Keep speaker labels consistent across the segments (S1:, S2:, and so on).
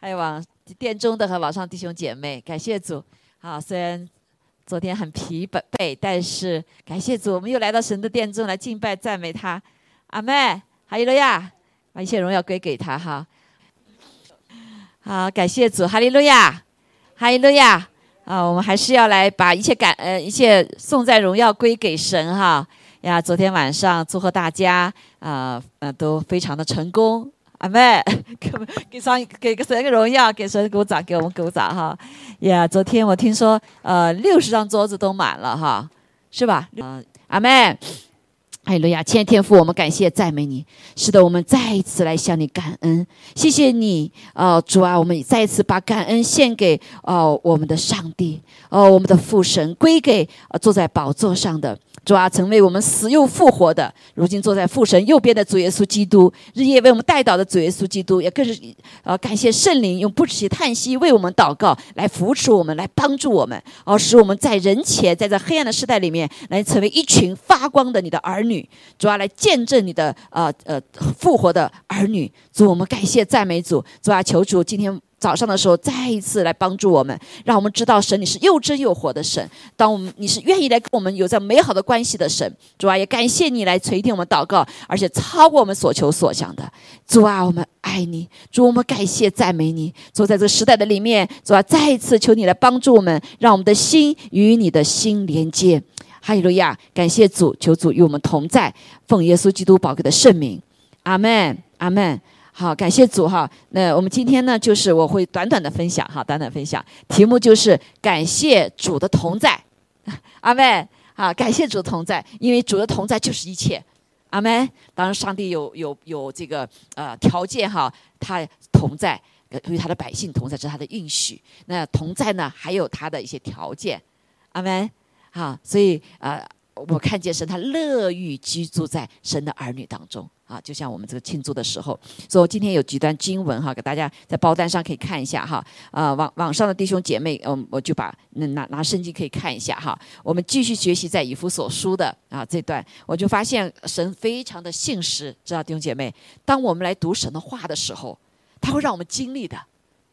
S1: 还有网殿中的和网上弟兄姐妹，感谢主。好，虽然昨天很疲惫，但是感谢主，我们又来到神的殿中来敬拜赞美他。阿妹，哈利路亚，把一切荣耀归给他哈。好，感谢主，哈利路亚，哈利路亚。啊，我们还是要来把一切感呃一切颂赞荣耀归给神哈呀！昨天晚上祝贺大家啊呃都非常的成功，阿妹 给给上给个神个荣耀，给神鼓掌，给我们鼓掌哈呀！昨天我听说呃六十张桌子都满了哈，是吧？嗯，阿妹。哈利路亚，亲爱的天父，我们感谢赞美你。是的，我们再一次来向你感恩，谢谢你，哦，主啊，我们再一次把感恩献给哦我们的上帝，哦我们的父神，归给坐在宝座上的。主啊，曾为我们死又复活的，如今坐在父神右边的主耶稣基督，日夜为我们带祷的主耶稣基督，也更是呃感谢圣灵用不止息叹息为我们祷告，来扶持我们，来帮助我们，哦，使我们在人前，在这黑暗的时代里面，来成为一群发光的你的儿女。主啊，来见证你的呃呃复活的儿女。主，我们感谢赞美主。主啊，求主今天。早上的时候，再一次来帮助我们，让我们知道神你是又真又活的神。当我们你是愿意来跟我们有着美好的关系的神，主啊，也感谢你来垂听我们祷告，而且超过我们所求所想的。主啊，我们爱你，主我们感谢赞美你。主在这个时代的里面，主啊，再一次求你来帮助我们，让我们的心与你的心连接。哈利路亚，感谢主，求主与我们同在，奉耶稣基督宝贵的圣名，阿门，阿门。好，感谢主哈。那我们今天呢，就是我会短短的分享哈，短短分享，题目就是感谢主的同在，阿门。好，感谢主的同在，因为主的同在就是一切，阿门。当然，上帝有有有这个呃条件哈，他同在，与他的百姓同在，这是他的应许。那同在呢，还有他的一些条件，阿门。哈，所以啊，我看见神他乐于居住在神的儿女当中。啊，就像我们这个庆祝的时候，所以我今天有几段经文哈，给大家在包单上可以看一下哈。啊，网网上的弟兄姐妹，嗯，我就把拿拿圣经可以看一下哈。我们继续学习在以弗所书的啊这段，我就发现神非常的信实，知道弟兄姐妹，当我们来读神的话的时候，他会让我们经历的，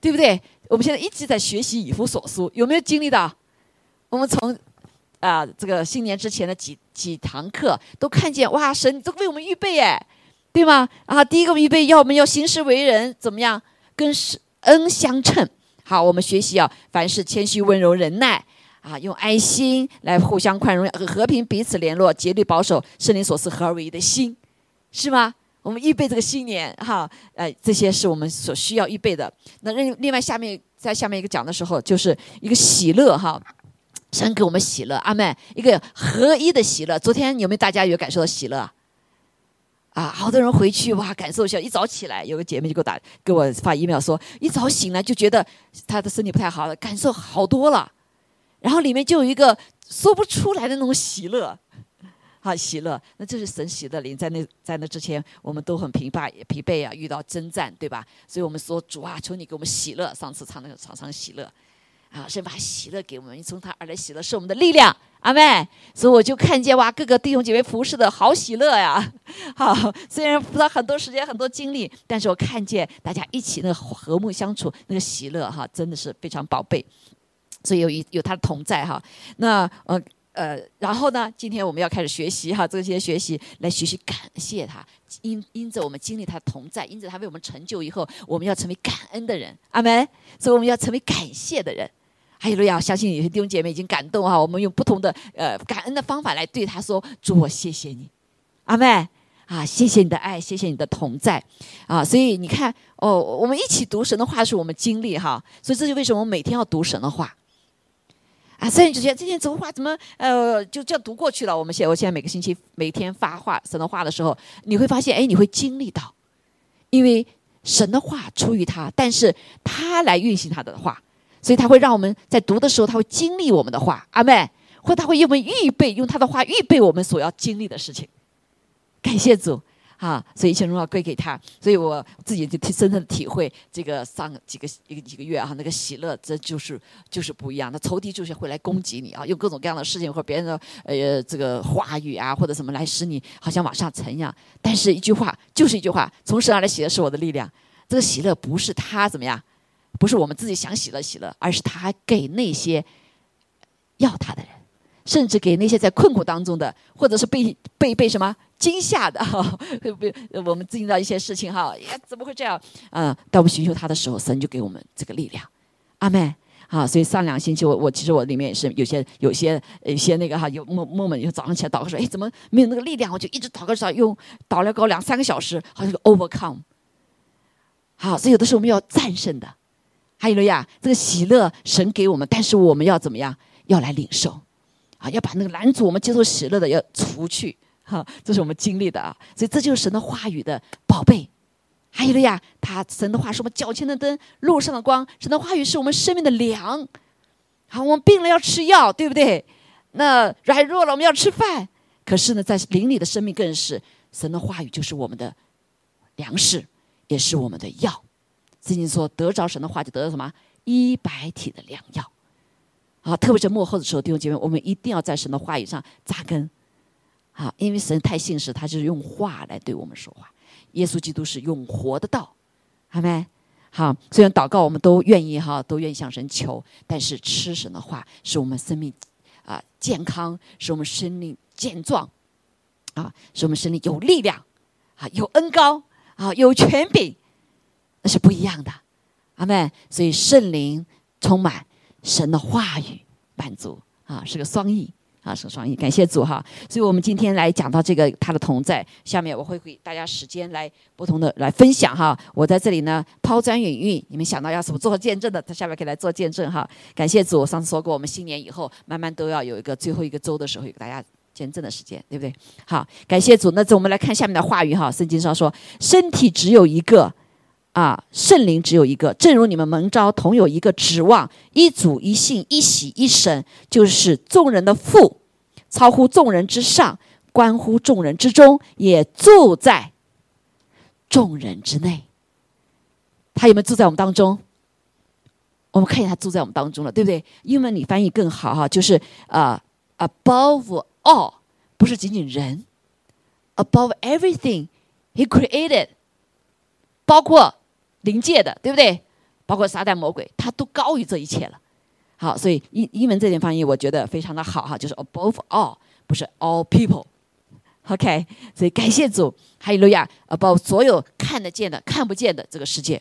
S1: 对不对？我们现在一直在学习以弗所书，有没有经历到？我们从啊这个新年之前的几几堂课都看见哇，神都为我们预备哎。对吗？啊，第一个预备要我们要行事为人怎么样？跟恩相称。好，我们学习啊，凡事谦虚、温柔、忍耐啊，用爱心来互相宽容和平彼此联络，竭力保守圣灵所赐合而为一的心，是吗？我们预备这个新年哈，呃，这些是我们所需要预备的。那另另外下面在下面一个讲的时候，就是一个喜乐哈，神给我们喜乐，阿妹，一个合一的喜乐。昨天有没有大家有感受到喜乐？啊，好多人回去哇，感受一下。一早起来，有个姐妹就给我打，给我发 email 说，一早醒来就觉得她的身体不太好了，感受好多了。然后里面就有一个说不出来的那种喜乐，好喜乐。那这是神喜的灵，在那在那之前，我们都很疲惫疲惫啊，遇到征战，对吧？所以我们说主啊，求你给我们喜乐。上次唱那个唱唱喜乐。啊，神把喜乐给我们，从他而来喜乐是我们的力量，阿妹。所以我就看见哇，各个弟兄姐妹服侍的好喜乐呀。好，虽然不知道很多时间、很多精力，但是我看见大家一起那个和睦相处，那个喜乐哈，真的是非常宝贝。所以有有他的同在哈。那呃呃，然后呢，今天我们要开始学习哈，这些学习来学习感谢他，因因着我们经历他同在，因着他为我们成就以后，我们要成为感恩的人，阿门。所以我们要成为感谢的人。还有路亚，相信有些弟兄姐妹已经感动哈。我们用不同的呃感恩的方法来对他说：“主，我谢谢你，阿妹啊，谢谢你的爱，谢谢你的同在啊。”所以你看哦，我们一起读神的话是我们经历哈。所以这就为什么我们每天要读神的话啊。所以你就觉得这些读话怎么呃就这样读过去了？我们现我现在每个星期每天发话神的话的时候，你会发现哎，你会经历到，因为神的话出于他，但是他来运行他的话。所以他会让我们在读的时候，他会经历我们的话，阿妹，或他会因为预备，用他的话预备我们所要经历的事情。感谢主，啊，所以一切荣耀归给他。所以我自己就深深的体会，这个上几个一个几个月啊，那个喜乐，这就是就是不一样。那仇敌就是会来攻击你啊，用各种各样的事情或别人的呃这个话语啊，或者什么来使你好像往上沉一样。但是一句话就是一句话，从神而来喜乐是我的力量。这个喜乐不是他怎么样。不是我们自己想喜乐喜乐，而是他还给那些要他的人，甚至给那些在困苦当中的，或者是被被被什么惊吓的哈，被我们经历到一些事情哈，呀，怎么会这样？嗯，当我们寻求他的时候，神就给我们这个力量。阿妹。啊，所以上两星期我我其实我里面也是有些有些有些那个哈，有梦梦们就早上起来祷告说，哎，怎么没有那个力量？我就一直祷告祷用祷了高两三个小时，好像 overcome。好，所以有的时候我们要战胜的，还有了呀，这个喜乐神给我们，但是我们要怎么样？要来领受，啊，要把那个拦阻我们接受喜乐的要除去，哈，这是我们经历的啊。所以这就是神的话语的宝贝。还有了呀，他神的话是我们脚前的灯，路上的光。神的话语是我们生命的粮。好，我们病了要吃药，对不对？那软弱了我们要吃饭。可是呢，在灵里的生命更是神的话语就是我们的粮食，也是我们的药。圣经说得着神的话就得到什么一百体的良药。啊，特别是幕后的时候，弟兄姐妹，我们一定要在神的话语上扎根。好，因为神太信实，他就是用话来对我们说话。耶稣基督是永活的道，好没？好，虽然祷告我们都愿意哈，都愿意向神求，但是吃神的话，使我们生命啊健康，使我们生命健壮，啊，使我们生命有力量，啊，有恩高啊，有权柄，那是不一样的，阿妹。所以圣灵充满神的话语，满足啊，是个双翼。啊，是个双翼，感谢主哈。所以我们今天来讲到这个他的同在，下面我会给大家时间来不同的来分享哈。我在这里呢抛砖引玉，你们想到要什么做见证的，他下面可以来做见证哈。感谢主，上次说过我们新年以后慢慢都要有一个最后一个周的时候，给大家见证的时间，对不对？好，感谢主。那这我们来看下面的话语哈。圣经上说，身体只有一个。啊，圣灵只有一个，正如你们蒙召同有一个指望，一主一信一喜一神，就是众人的父，超乎众人之上，关乎众人之中，也住在众人之内。他有没有住在我们当中？我们看见他住在我们当中了，对不对？英文里翻译更好哈，就是啊，above all，不是仅仅人，above everything he created，包括。灵界的，对不对？包括撒旦魔鬼，他都高于这一切了。好，所以英英文这点翻译我觉得非常的好哈，就是 above all，不是 all people。OK，所以感谢主，还有路亚 above 所有看得见的、看不见的这个世界，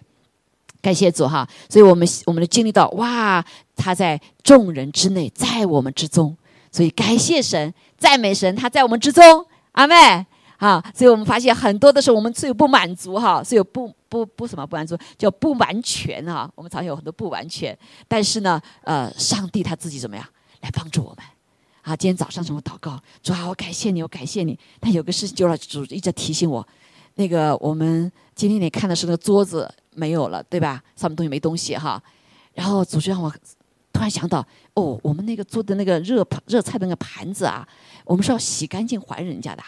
S1: 感谢主哈。所以我们我们的经历到，哇，他在众人之内，在我们之中。所以感谢神，赞美神，他在我们之中。阿妹。啊，所以我们发现很多的时候，我们是有不满足哈，是有不不不什么不满足，叫不完全哈。我们常有很多不完全，但是呢，呃，上帝他自己怎么样来帮助我们？啊，今天早上什么祷告，主啊，我感谢你，我感谢你。但有个事情，就是主一直提醒我，那个我们今天你看的是那个桌子没有了，对吧？上面东西没东西哈。然后主就让我突然想到，哦，我们那个做的那个热盘热菜的那个盘子啊，我们是要洗干净还人家的。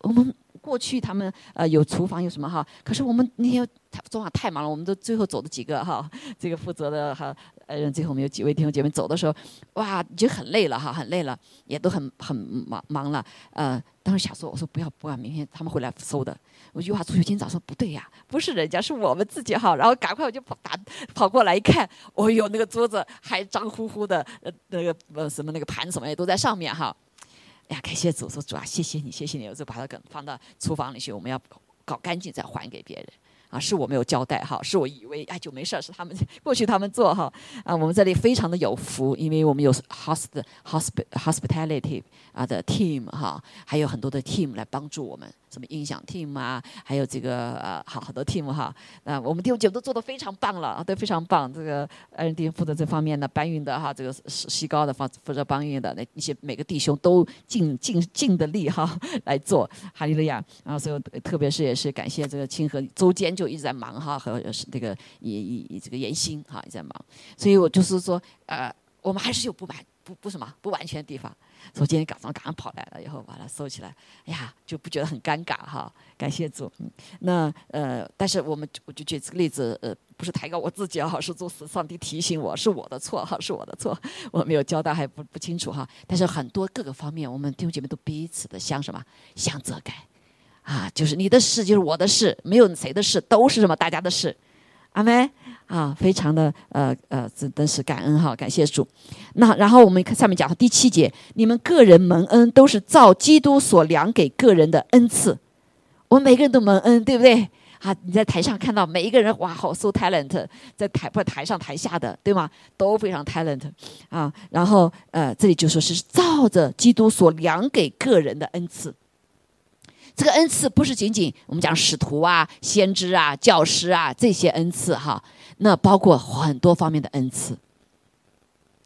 S1: 我们过去他们呃有厨房有什么哈？可是我们那天昨晚太忙了，我们都最后走的几个哈，这个负责的哈呃最后我们有几位弟兄姐妹走的时候，哇已经很累了哈，很累了，也都很很忙忙了。呃，当时想说，我说不要不要，明天他们回来收的。我一句话出去，今天早上不对呀，不是人家是我们自己哈。然后赶快我就跑打跑过来一看，哦哟那个桌子还脏乎乎的，呃那个呃什么那个盘什么也都在上面哈。哎呀，感谢主，说主啊，谢谢你，谢谢你，我就把它给放到厨房里去，我们要搞干净再还给别人。啊，是我没有交代哈，是我以为哎就没事儿，是他们过去他们做哈。啊，我们这里非常的有福，因为我们有 hosp hosp hospitality 啊的 team 哈，还有很多的 team 来帮助我们。什么音响 team 啊，还有这个呃，好好多 team 哈，那我们弟兄姐妹都做的非常棒了啊，都非常棒。这个二人弟兄负责这方面的搬运的哈，这个西高的负负责搬运的那一些每个弟兄都尽尽尽的力哈来做，哈利路亚。然后所以特别是也是感谢这个清河周间就一直在忙哈，和是这个也也这个严心哈也在忙，所以我就是说呃，我们还是有不满不不什么不完全的地方。所以今天早上赶上跑来了，以后把它收起来，哎呀，就不觉得很尴尬哈。感谢主。那呃，但是我们我就举这个例子，呃，不是抬高我自己哈，是做上帝提醒我是我的错哈，是我的错，我没有交代还不不清楚哈。但是很多各个方面，我们弟兄姐妹都彼此的相什么相责改啊，就是你的事就是我的事，没有谁的事，都是什么大家的事。阿门啊，非常的呃呃，真的是感恩哈，感谢主。那然后我们看上面讲到第七节，你们个人蒙恩都是照基督所量给个人的恩赐。我们每个人都蒙恩，对不对？啊，你在台上看到每一个人，哇，好 so talent，在台不台上台下的，对吗？都非常 talent 啊。然后呃，这里就说是照着基督所量给个人的恩赐。这个恩赐不是仅仅我们讲使徒啊、先知啊、教师啊这些恩赐哈，那包括很多方面的恩赐。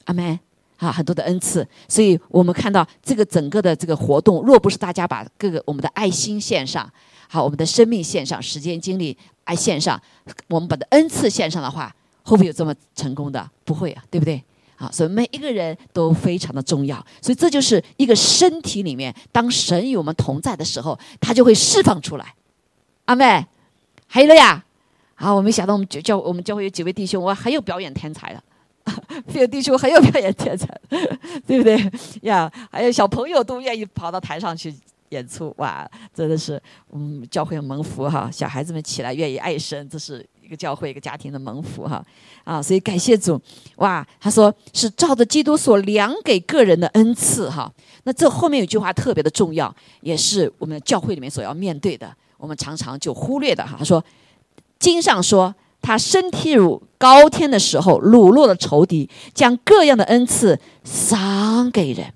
S1: 阿门啊，很多的恩赐。所以我们看到这个整个的这个活动，若不是大家把各个我们的爱心献上。好，我们的生命献上，时间精力爱献上，我们把的恩赐献上的话，会不会有这么成功的？不会啊，对不对？好，所以每一个人都非常的重要。所以这就是一个身体里面，当神与我们同在的时候，他就会释放出来。阿妹，还有了呀？好，我没想到我们教教我们教会有几位弟兄，我，很有表演天才的，这个弟兄很有表演天才，对不对呀？还有小朋友都愿意跑到台上去。演出哇，真的是嗯，教会蒙福哈，小孩子们起来愿意爱神，这是一个教会一个家庭的蒙福哈啊，所以感谢主哇，他说是照着基督所量给个人的恩赐哈。那这后面有句话特别的重要，也是我们教会里面所要面对的，我们常常就忽略的哈。他说经上说，他身体如高天的时候，掳落了仇敌，将各样的恩赐赏给人。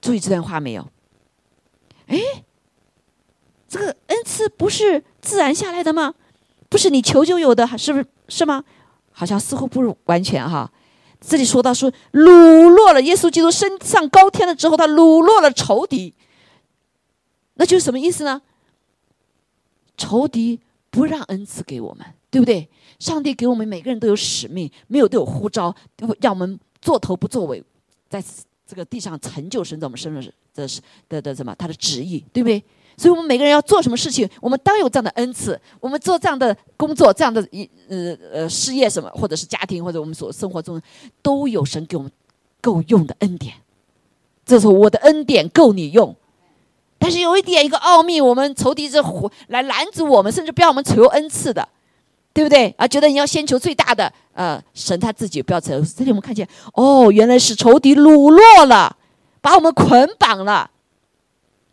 S1: 注意这段话没有？哎，这个恩赐不是自然下来的吗？不是你求就有的，是不是？是吗？好像似乎不完全哈。这里说到说掳落了耶稣基督升上高天了之后，他掳落了仇敌，那就是什么意思呢？仇敌不让恩赐给我们，对不对？上帝给我们每个人都有使命，没有都有呼召，让我们做头不作尾，在这个地上成就神在我们身上的是的的什么？他的旨意，对不对？所以，我们每个人要做什么事情，我们当有这样的恩赐。我们做这样的工作，这样的一呃呃事业什么，或者是家庭，或者我们所生活中，都有神给我们够用的恩典。这时候，我的恩典够你用。但是有一点一个奥秘，我们仇敌是来拦阻我们，甚至不要我们求恩赐的，对不对？啊，觉得你要先求最大的，呃，神他自己不要求。这里我们看见，哦，原来是仇敌掳落了。把我们捆绑了，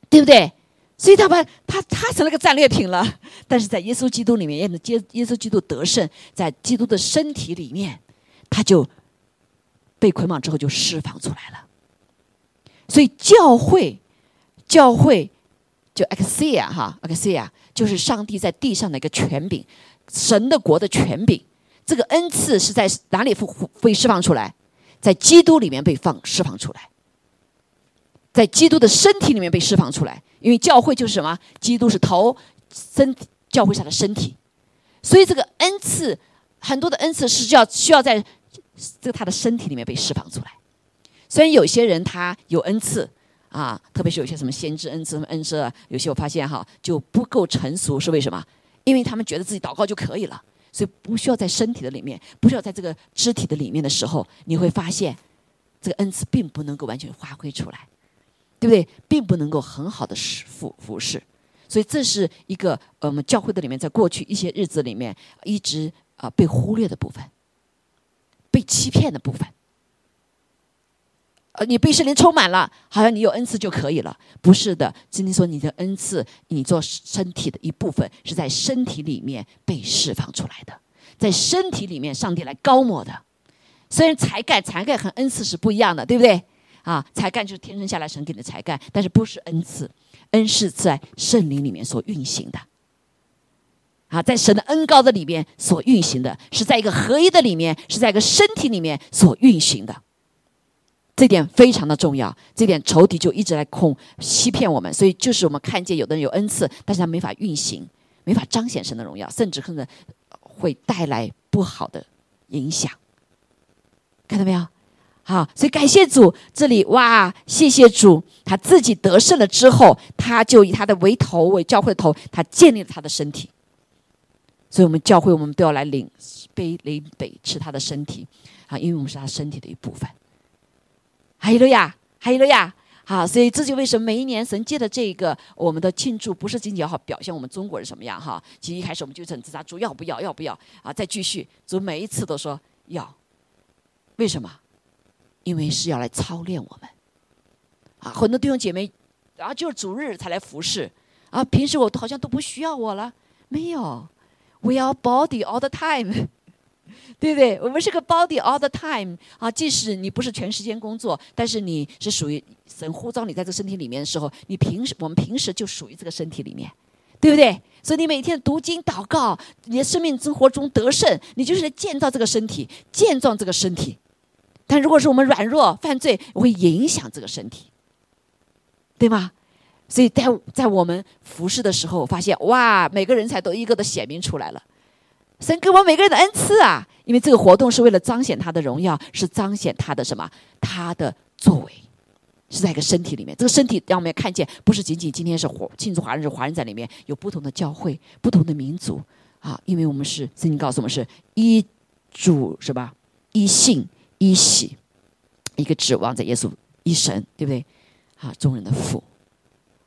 S1: 对不对？所以他把他他成了个战利品了。但是在耶稣基督里面，耶耶稣基督得胜，在基督的身体里面，他就被捆绑之后就释放出来了。所以教会，教会就 Axia 哈，Axia 就是上帝在地上的一个权柄，神的国的权柄。这个恩赐是在哪里会会释放出来？在基督里面被放释放出来。在基督的身体里面被释放出来，因为教会就是什么？基督是头，身体教会上的身体，所以这个恩赐，很多的恩赐是要需要在这个他的身体里面被释放出来。虽然有些人他有恩赐啊，特别是有些什么先知恩赐、什么恩赐啊，有些我发现哈就不够成熟，是为什么？因为他们觉得自己祷告就可以了，所以不需要在身体的里面，不需要在这个肢体的里面的时候，你会发现这个恩赐并不能够完全发挥出来。对不对？并不能够很好的使服服侍，所以这是一个我们教会的里面，在过去一些日子里面一直啊被忽略的部分，被欺骗的部分。呃，你被圣灵充满了，好像你有恩赐就可以了，不是的。今天说你的恩赐，你做身体的一部分，是在身体里面被释放出来的，在身体里面上帝来高抹的。虽然才干、才干和恩赐是不一样的，对不对？啊，才干就是天生下来神给的才干，但是不是恩赐，恩是在圣灵里面所运行的。啊，在神的恩高的里面所运行的，是在一个合一的里面，是在一个身体里面所运行的。这点非常的重要，这点仇敌就一直在控欺骗我们，所以就是我们看见有的人有恩赐，但是他没法运行，没法彰显神的荣耀，甚至可能会带来不好的影响。看到没有？好，所以感谢主，这里哇，谢谢主，他自己得胜了之后，他就以他的为头为教会的头，他建立了他的身体。所以我们教会，我们都要来领背领北吃他的身体啊，因为我们是他身体的一部分。还有了呀，还有了呀，好，所以这就为什么每一年神借的这个我们的庆祝，不是仅仅要表现我们中国人什么样哈。其实一开始我们就很自杀，主要不要，要不要啊？再继续，主每一次都说要。为什么？因为是要来操练我们。啊，很多弟兄姐妹，然后就是主日才来服侍，啊，平时我好像都不需要我了。没有，We are body all the time。对不对？我们是个 body all the time 啊！即使你不是全时间工作，但是你是属于神呼召你在这个身体里面的时候，你平时我们平时就属于这个身体里面，对不对？所以你每天读经祷告，你的生命生活中得胜，你就是来建造这个身体，健壮这个身体。但如果是我们软弱犯罪，会影响这个身体，对吗？所以在在我们服侍的时候，发现哇，每个人才都一个都显明出来了。神给我们每个人的恩赐啊，因为这个活动是为了彰显他的荣耀，是彰显他的什么？他的作为是在一个身体里面。这个身体让我们看见，不是仅仅今天是华庆祝华人是华人在里面，有不同的教会、不同的民族啊。因为我们是圣经告诉我们是一主是吧？一信一喜，一个指望在耶稣一神，对不对？啊，众人的父。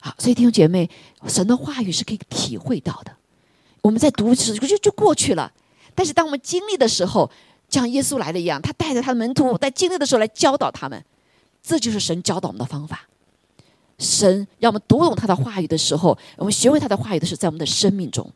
S1: 好，所以弟兄姐妹，神的话语是可以体会到的。我们在读时就就过去了，但是当我们经历的时候，像耶稣来的一样，他带着他的门徒在经历的时候来教导他们，这就是神教导我们的方法。神让我们读懂他的话语的时候，我们学会他的话语的是在我们的生命中。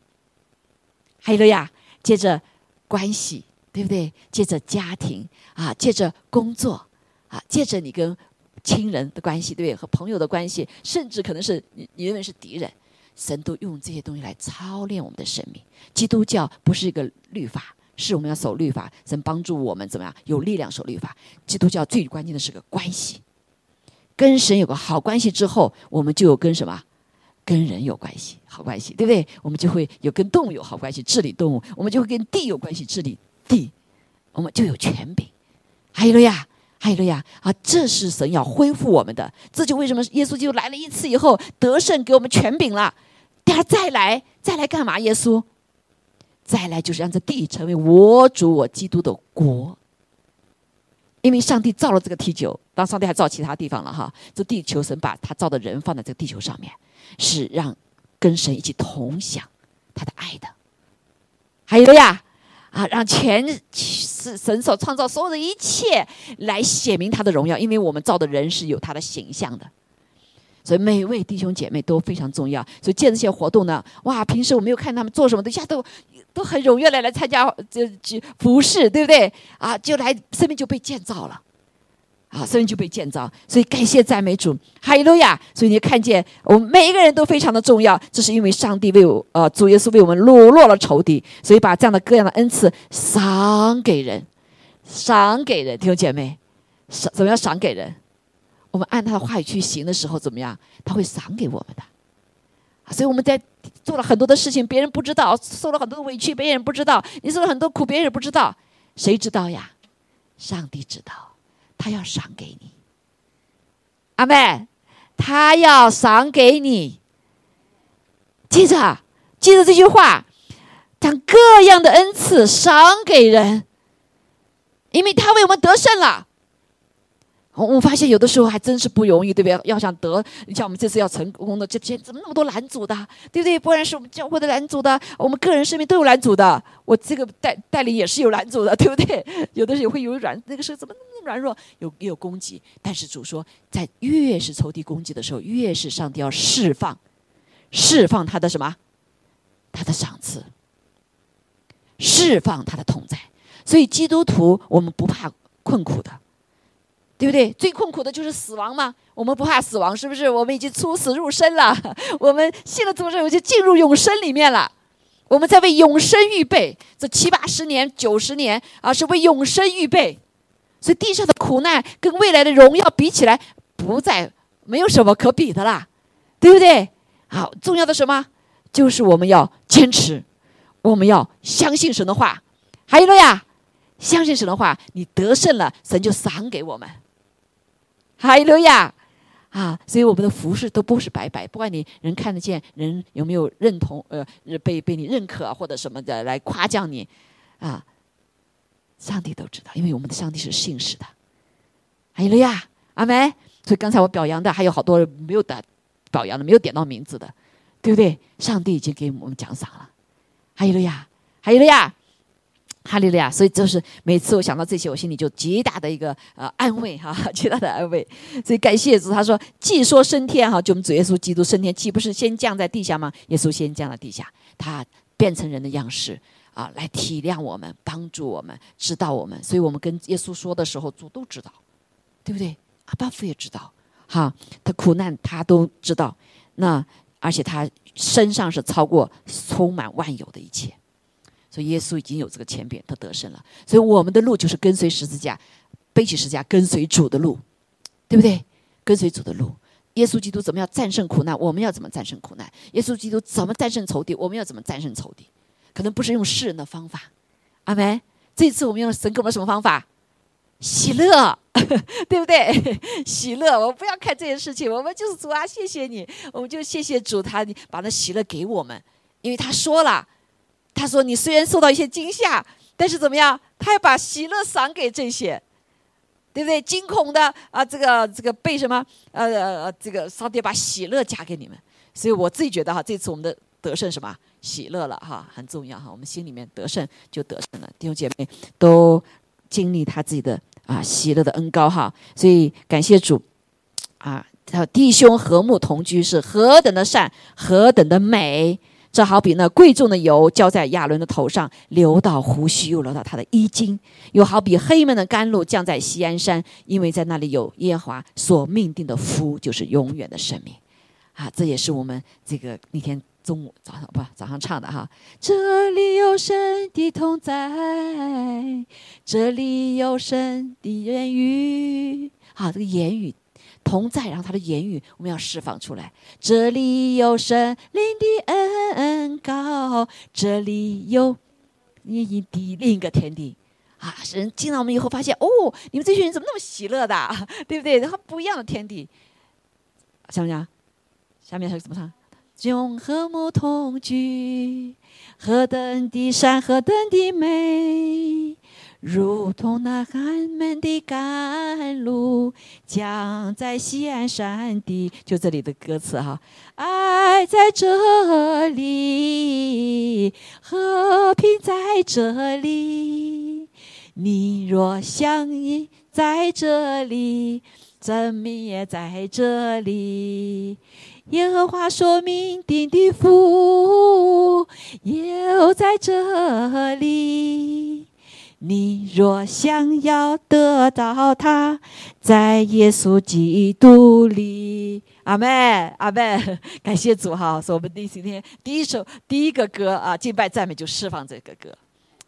S1: 还有了呀，接着关系，对不对？借着家庭啊，借着工作啊，借着你跟亲人的关系，对不对？和朋友的关系，甚至可能是你你认为是敌人。神都用这些东西来操练我们的生命。基督教不是一个律法，是我们要守律法。神帮助我们怎么样有力量守律法？基督教最关键的是个关系，跟神有个好关系之后，我们就有跟什么？跟人有关系，好关系，对不对？我们就会有跟动物有好关系，治理动物；我们就会跟地有关系，治理地，我们就有权柄。还有了呀，还有了呀！啊，这是神要恢复我们的。这就为什么耶稣就来了一次以后得胜，给我们权柄了。第二再来，再来干嘛？耶稣再来就是让这地成为我主我基督的国。因为上帝造了这个地球，当上帝还造其他地方了哈。这地球神把他造的人放在这个地球上面，是让跟神一起同享他的爱的。还有呀，啊，让全是神所创造所有的一切来显明他的荣耀，因为我们造的人是有他的形象的。所以每位弟兄姐妹都非常重要。所以建这些活动呢，哇，平时我没有看他们做什么，一下都都很踊跃来来参加这这服饰，对不对？啊，就来生命就被建造了，啊，生命就被建造。所以感谢赞美主，哈利路亚！所以你看见我们每一个人都非常的重要，这是因为上帝为我呃主耶稣为我们掳落了仇敌，所以把这样的各样的恩赐赏给人，赏给人，弟兄姐妹，赏怎么样赏给人？我们按他的话语去行的时候，怎么样？他会赏给我们的。所以我们在做了很多的事情，别人不知道；受了很多的委屈，别人不知道；你受了很多苦，别人也不知道。谁知道呀？上帝知道，他要赏给你。阿妹，他要赏给你。记着，记着这句话，将各样的恩赐赏给人，因为他为我们得胜了。我我发现有的时候还真是不容易，对不对？要想得，你像我们这次要成功的，这这怎么那么多拦阻的，对不对？不然是我们教会的拦阻的，我们个人生命都有拦阻的。我这个带带领也是有拦阻的，对不对？有的时候会有软，那个时候怎么软弱？有也有攻击，但是主说，在越是仇敌攻击的时候，越是上帝要释放，释放他的什么？他的赏赐，释放他的同在。所以基督徒，我们不怕困苦的。对不对？最困苦的就是死亡嘛。我们不怕死亡，是不是？我们已经出死入生了。我们信了主之后，就进入永生里面了。我们在为永生预备，这七八十年、九十年啊，是为永生预备。所以地上的苦难跟未来的荣耀比起来，不再没有什么可比的啦，对不对？好，重要的什么？就是我们要坚持，我们要相信神的话。还有了呀，相信神的话，你得胜了，神就赏给我们。哈利路亚啊！所以我们的服饰都不是白白，不管你人看得见，人有没有认同，呃，被被你认可或者什么的来夸奖你，啊，上帝都知道，因为我们的上帝是信实的。哈利路亚，阿梅。所以刚才我表扬的还有好多没有的表扬的，没有点到名字的，对不对？上帝已经给我们奖赏了，还有了呀，还有了呀。哈利路亚！所以就是每次我想到这些，我心里就极大的一个呃安慰哈，极大的安慰。所以感谢主，他说：“既说升天哈，就我们主耶稣基督升天，岂不是先降在地下吗？耶稣先降在地下，他变成人的样式啊，来体谅我们，帮助我们，指导我们。所以我们跟耶稣说的时候，主都知道，对不对？阿巴夫也知道，哈，他苦难他都知道。那而且他身上是超过充满万有的一切。”所以耶稣已经有这个前边，他得胜了。所以我们的路就是跟随十字架，背起十字架，跟随主的路，对不对？跟随主的路。耶稣基督怎么样战胜苦难？我们要怎么战胜苦难？耶稣基督怎么战胜仇敌？我们要怎么战胜仇敌？可能不是用世人的方法，阿门。这次我们用神给我们什么方法？喜乐，对不对？喜乐，我们不要看这件事情，我们就是主啊，谢谢你，我们就谢谢主，他把那喜乐给我们，因为他说了。他说：“你虽然受到一些惊吓，但是怎么样？他要把喜乐赏给这些，对不对？惊恐的啊，这个这个被什么？呃呃，这个上帝把喜乐加给你们。所以我自己觉得哈，这次我们的得胜什么喜乐了哈，很重要哈。我们心里面得胜就得胜了。弟兄姐妹都经历他自己的啊喜乐的恩高哈。所以感谢主啊，他弟兄和睦同居是何等的善，何等的美。”这好比那贵重的油浇在亚伦的头上，流到胡须，又流到他的衣襟；又好比黑门的甘露降在西安山，因为在那里有耶和华所命定的福，就是永远的生命。啊，这也是我们这个那天中午早上不早上唱的哈。这里有神的同在，这里有神的言语。好，这个言语。同在，然后他的言语我们要释放出来。这里有神灵的恩高，这里有你的另一个天地啊！神进了我们以后，发现哦，你们这群人怎么那么喜乐的，对不对？然后不一样的天地，想不想？下面还有怎么唱？永和睦同居，何等的善，何等的美。如同那寒门的甘露，降在西安山地。就这里的歌词哈，爱在这里，和平在这里。你若相依在这里，证明也在这里。耶和华说明定的福，又在这里。你若想要得到他，在耶稣基督里，阿门，阿门。感谢主哈，是我们第今天第一首第一个歌啊，敬拜赞美就释放这个歌，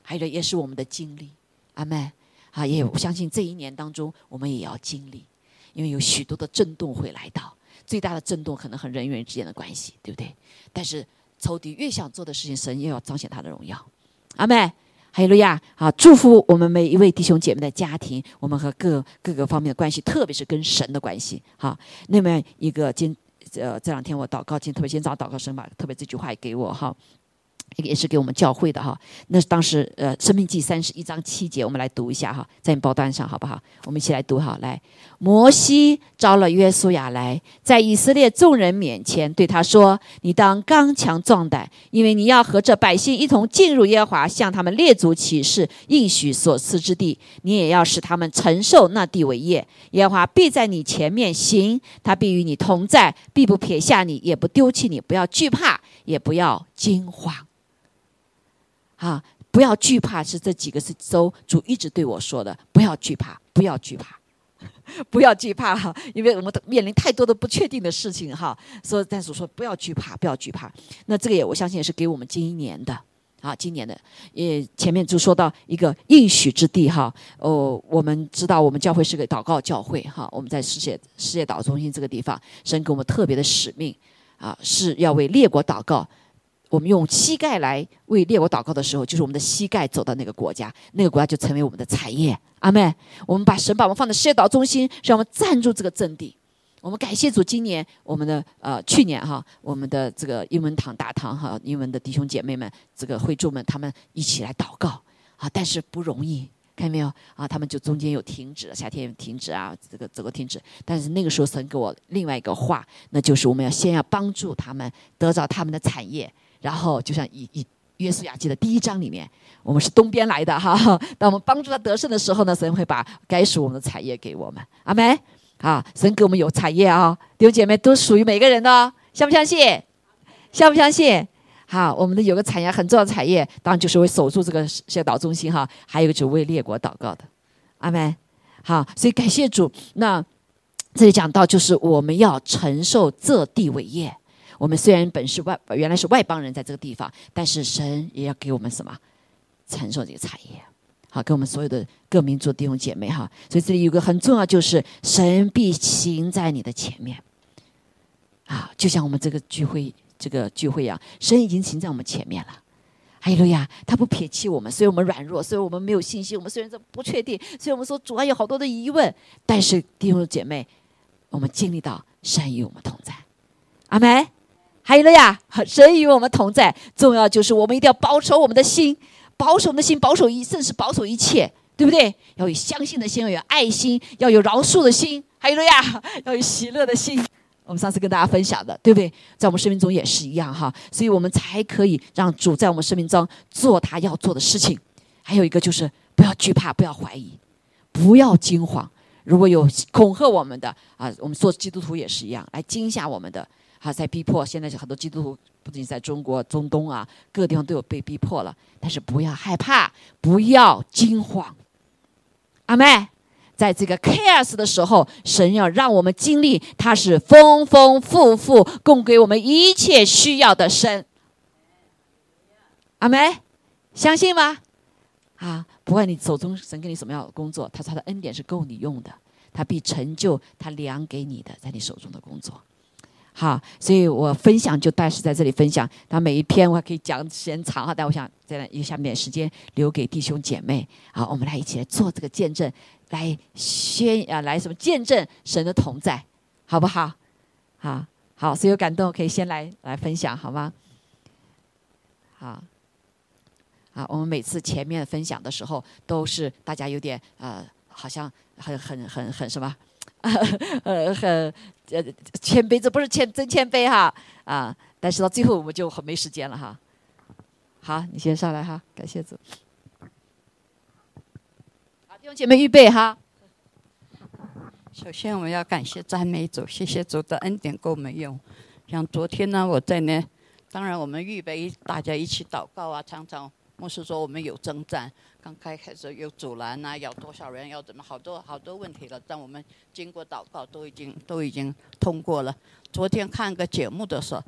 S1: 还有也是我们的经历，阿门。啊，也我相信这一年当中，我们也要经历，因为有许多的震动会来到，最大的震动可能和人与人之间的关系，对不对？但是仇敌越想做的事情，神又要彰显他的荣耀，阿妹。哈利路亚！好，祝福我们每一位弟兄姐妹的家庭，我们和各各个方面的关系，特别是跟神的关系。好，那么一个今呃这两天我祷告，今天特别今早祷告神吧特别这句话也给我哈。也是给我们教会的哈，那是当时呃《生命记》三十一章七节，我们来读一下哈，在你报单上好不好？我们一起来读哈。来，摩西招了约书亚来，在以色列众人面前对他说：“你当刚强壮胆，因为你要和这百姓一同进入耶和华向他们列祖起誓应许所赐之地，你也要使他们承受那地为业。耶和华必在你前面行，他必与你同在，必不撇下你，也不丢弃你。不要惧怕，也不要惊慌。”啊！不要惧怕，是这几个是周主一直对我说的。不要惧怕，不要惧怕，不要惧怕哈！因为我们面临太多的不确定的事情哈。所以，但是说不要惧怕，不要惧怕。那这个也我相信也是给我们今年的啊，今年的。也前面就说到一个应许之地哈。哦，我们知道我们教会是个祷告教会哈。我们在世界世界岛中心这个地方，神给我们特别的使命啊，是要为列国祷告。我们用膝盖来为列国祷告的时候，就是我们的膝盖走到那个国家，那个国家就成为我们的产业。阿妹，我们把神把我们放在世界岛中心，让我们站住这个阵地。我们感谢主，今年我们的呃去年哈，我们的这个英文堂大堂哈，英文的弟兄姐妹们，这个会众们，他们一起来祷告啊，但是不容易，看见没有啊？他们就中间有停止，夏天停止啊，这个这个停止。但是那个时候神给我另外一个话，那就是我们要先要帮助他们得到他们的产业，然后就像以以约书亚记的第一章里面，我们是东边来的哈。当我们帮助他得胜的时候呢，神会把该属我们的产业给我们。阿门。啊，神给我们有产业啊，弟兄姐妹都属于每个人的，相不相信？相不相信？好，我们的有个产业很重要的产业，当然就是为守住这个宣导中心哈，还有一个就是为列国祷告的，阿门。好，所以感谢主。那这里讲到就是我们要承受这地伟业。我们虽然本是外原来是外邦人在这个地方，但是神也要给我们什么承受这个产业。好，给我们所有的各民族弟兄姐妹哈。所以这里有个很重要，就是神必行在你的前面。啊，就像我们这个聚会。这个聚会一样，神已经行在我们前面了。哈利路亚，他不撇弃我们，所以我们软弱，所以我们没有信心。我们虽然这不确定，所以我们说主啊有好多的疑问。但是弟兄姐妹，我们经历到神与我们同在。阿门。哈利路亚，神与我们同在。重要就是我们一定要保守我们的心，保守我们的心，保守一，甚至保守一切，对不对？要有相信的心，要有爱心，要有饶恕的心。哈利路亚，要有喜乐的心。我们上次跟大家分享的，对不对？在我们生命中也是一样哈，所以我们才可以让主在我们生命中做他要做的事情。还有一个就是不要惧怕，不要怀疑，不要惊慌。如果有恐吓我们的啊，我们做基督徒也是一样，来惊吓我们的啊，在逼迫。现在很多基督徒，不仅在中国、中东啊，各个地方都有被逼迫了。但是不要害怕，不要惊慌。阿妹。在这个 chaos 的时候，神要让我们经历，他是丰丰富富供给我们一切需要的神。阿妹，相信吗？啊，不管你手中神给你什么样的工作，他说他的恩典是够你用的，他必成就他量给你的在你手中的工作。好，所以我分享就暂时在这里分享。那每一篇我还可以讲时间长哈，但我想在一下面时间留给弟兄姐妹。好，我们来一起来做这个见证。来宣啊，来什么见证神的同在，好不好？好，好，谁有感动可以先来来分享，好吗？好，好，我们每次前面分享的时候，都是大家有点呃，好像很很很很什么，呃，很呃谦卑，这不是谦真谦卑哈啊！但是到最后我们就很没时间了哈。好，你先上来哈，感谢主。弟兄姐妹，预备哈！
S2: 首先，我们要感谢赞美主，谢谢主的恩典够我们用。像昨天呢，我在那，当然我们预备大家一起祷告啊。常常牧师说我们有征战，刚开始有阻拦啊，要多少人，要怎么，好多好多问题了。但我们经过祷告，都已经都已经通过了。昨天看个节目的时候，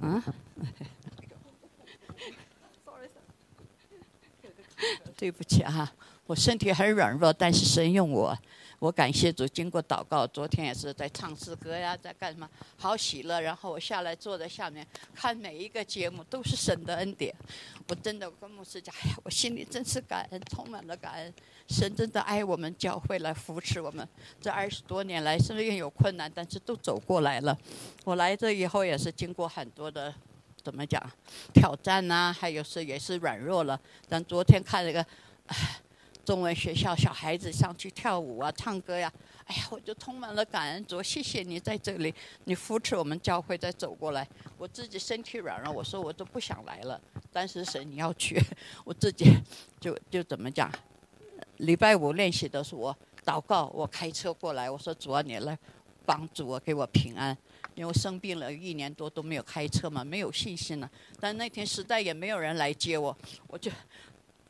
S2: 嗯，对不起啊。我身体很软弱，但是神用我，我感谢主。经过祷告，昨天也是在唱诗歌呀，在干什么？好喜乐。然后我下来坐在下面看每一个节目，都是神的恩典。我真的跟牧师讲，哎呀，我心里真是感恩，充满了感恩。神真的爱我们教会来扶持我们。这二十多年来，虽然有困难，但是都走过来了。我来这以后也是经过很多的，怎么讲？挑战呐，还有是也是软弱了。但昨天看那个。中文学校小孩子上去跳舞啊，唱歌呀，哎呀，我就充满了感恩。主，谢谢你在这里，你扶持我们教会再走过来。我自己身体软弱，我说我都不想来了。但是神你要去，我自己就就怎么讲？礼拜五练习的是我祷告，我开车过来，我说主啊，你来帮助我，给我平安。因为生病了一年多都没有开车嘛，没有信心了。但那天实在也没有人来接我，我就。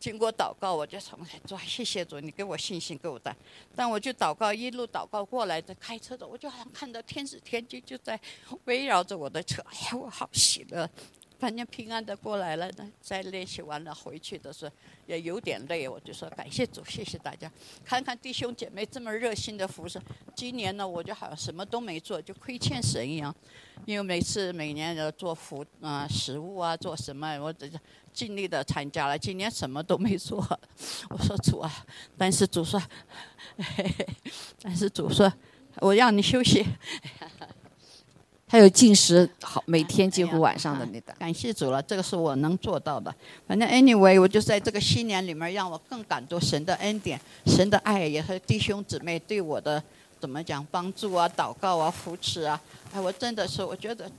S2: 经过祷告，我就从主谢谢主，你给我信心，给我带。但我就祷告，一路祷告过来，的开车的，我就好像看到天使天军就在围绕着我的车。哎呀，我好喜乐，反正平安的过来了。在练习完了回去的时候，也有点累，我就说感谢主，谢谢大家。看看弟兄姐妹这么热心的服侍，今年呢，我就好像什么都没做，就亏欠神一样。因为每次每年要做服啊食物啊，做什么，我这。尽力的参加了，今年什么都没做。我说主啊，但是主说，但是主说，我让你休息。
S1: 还有进食，好每天几乎晚上的那个。
S2: 感谢主了，这个是我能做到的。反正 anyway，我就在这个新年里面，让我更感动神的恩典、神的爱，也和弟兄姊妹对我的怎么讲帮助啊、祷告啊、扶持啊。哎，我真的是，我觉得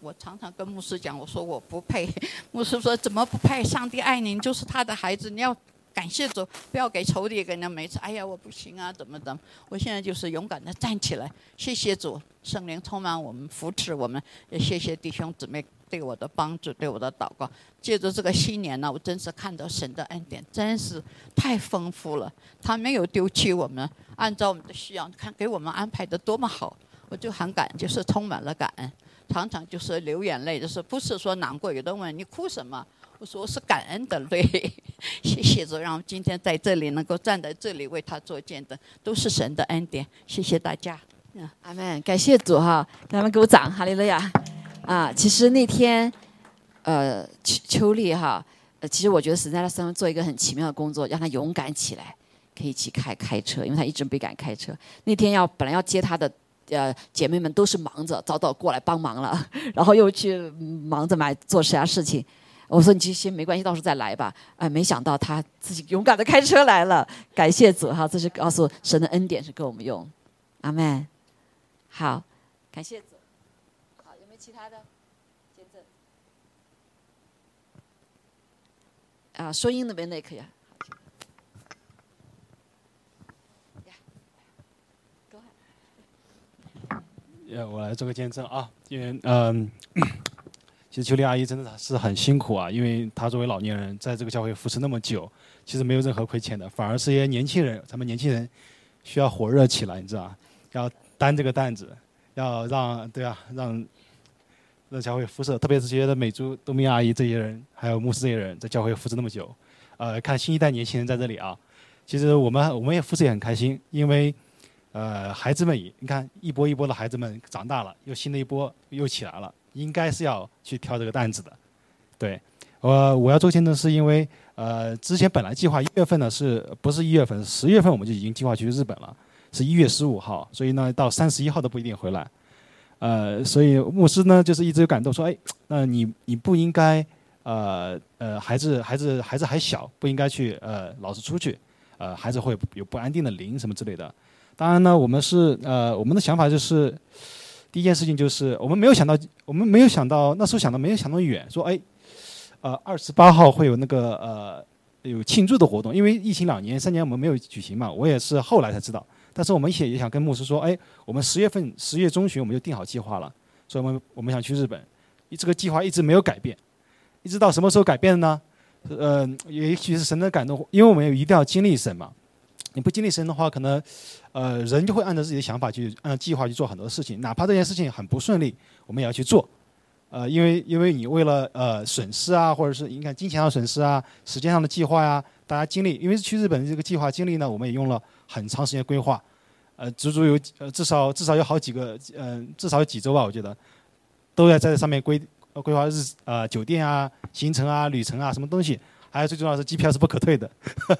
S2: 我常常跟牧师讲，我说我不配。牧师说怎么不配？上帝爱你，你就是他的孩子，你要。感谢主，不要给仇敌给他每次，哎呀，我不行啊，怎么怎么？我现在就是勇敢的站起来，谢谢主，圣灵充满我们，扶持我们，也谢谢弟兄姊妹对我的帮助，对我的祷告。借着这个新年呢，我真是看到神的恩典，真是太丰富了。他没有丢弃我们，按照我们的需要，看给我们安排的多么好，我就很感，就是充满了感恩，常常就是流眼泪，就是不是说难过。有的问你哭什么？我说我是感恩的泪，谢谢主，让我今天在这里能够站在这里为他做见证，都是神的恩典。谢谢大家，
S1: 阿门，感谢主哈，他们给我掌，哈利路亚。啊，其实那天，呃，秋秋丽哈，呃，其实我觉得神在他身上做一个很奇妙的工作，让他勇敢起来，可以一起开开车，因为他一直没敢开车。那天要本来要接他的，呃，姐妹们都是忙着，早早过来帮忙了，然后又去忙着买做其他事情。我说你这些没关系，到时候再来吧。哎，没想到他自己勇敢的开车来了，感谢主哈！这是告诉神的恩典是给我们用，阿门。好，感谢主。好，有没有其他的见证？啊，说音那边的也可以啊。
S3: 呃，我来做个见证啊，因为嗯。其实秋丽阿姨真的是很辛苦啊，因为她作为老年人，在这个教会服侍那么久，其实没有任何亏欠的，反而是一些年轻人，咱们年轻人需要火热起来，你知道吧？要担这个担子，要让对啊，让让教会服侍，特别是这些美珠、冬明阿姨这些人，还有牧师这些人，在教会服侍那么久，呃，看新一代年轻人在这里啊，其实我们我们也服侍也很开心，因为呃，孩子们，你看一波一波的孩子们长大了，又新的一波又起来了。应该是要去挑这个担子的，对，我我要做见证是因为，呃，之前本来计划一月份呢，是不是一月份？十月份我们就已经计划去日本了，是一月十五号，所以呢，到三十一号都不一定回来，呃，所以牧师呢就是一直有感动说，哎，那你你不应该，呃呃，孩子孩子孩子还小，不应该去呃老是出去，呃，孩子会有不安定的灵什么之类的。当然呢，我们是呃我们的想法就是。第一件事情就是，我们没有想到，我们没有想到那时候想到没有想到远，说哎，呃，二十八号会有那个呃有庆祝的活动，因为疫情两年三年我们没有举行嘛，我也是后来才知道。但是我们也也想跟牧师说，哎，我们十月份十月中旬我们就定好计划了，所以我们我们想去日本，这个计划一直没有改变，一直到什么时候改变呢？呃，也许是神的感动，因为我们一定要经历神嘛。你不经历神的话，可能，呃，人就会按照自己的想法去按计划去做很多事情，哪怕这件事情很不顺利，我们也要去做，呃，因为因为你为了呃损失啊，或者是你看金钱上的损失啊，时间上的计划呀，大家经历，因为去日本的这个计划经历呢，我们也用了很长时间规划，呃，足足有呃至少至少有好几个，嗯，至少有几周吧，我觉得，都要在这上面规规划日呃酒店啊、行程啊、旅程啊什么东西。还有最重要的是机票是不可退的，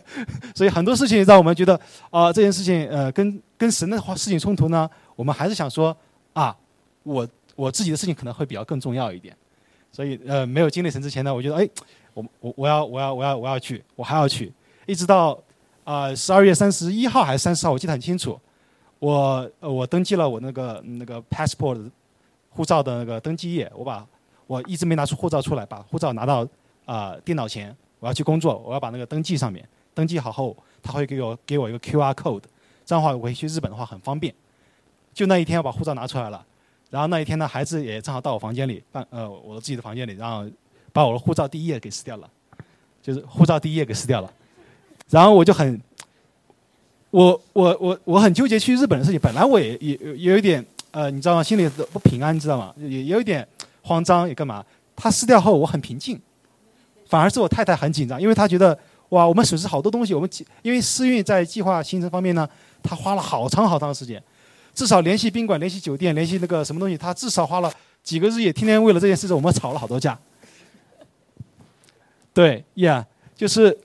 S3: 所以很多事情让我们觉得啊，这件事情呃跟跟神的话事情冲突呢，我们还是想说啊，我我自己的事情可能会比较更重要一点，所以呃没有经历神之前呢，我觉得哎，我我我要我要我要我要去，我还要去，一直到啊十二月三十一号还是三十号，我记得很清楚，我我登记了我那个那个 passport 护照的那个登记页，我把我一直没拿出护照出来，把护照拿到啊电脑前。我要去工作，我要把那个登记上面登记好后，他会给我给我一个 Q R code，这样的话我去日本的话很方便。就那一天，我把护照拿出来了，然后那一天呢，孩子也正好到我房间里，办呃我自己的房间里，然后把我的护照第一页给撕掉了，就是护照第一页给撕掉了。然后我就很，我我我我很纠结去日本的事情，本来我也也也有点呃你知道吗？心里不平安，你知道吗？也也有点慌张，也干嘛？他撕掉后，我很平静。反而是我太太很紧张，因为她觉得哇，我们损失好多东西。我们因为思运在计划行程方面呢，她花了好长好长时间，至少联系宾馆、联系酒店、联系那个什么东西，她至少花了几个日夜，天天为了这件事情，我们吵了好多架。对呀，就是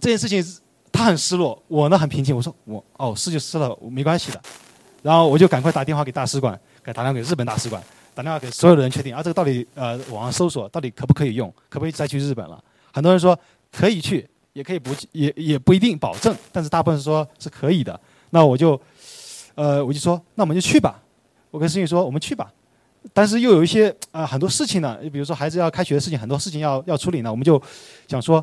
S3: 这件事情，她很失落，我呢很平静。我说我哦，是就撕了，没关系的。然后我就赶快打电话给大使馆，给打电话给日本大使馆，打电话给所有的人确定啊，这个到底呃网上搜索到底可不可以用，可不可以再去日本了？很多人说可以去，也可以不，也也不一定保证，但是大部分说是可以的。那我就呃我就说那我们就去吧，我跟思韵说我们去吧。但是又有一些啊很多事情呢，比如说孩子要开学的事情，很多事情要要处理呢，我们就想说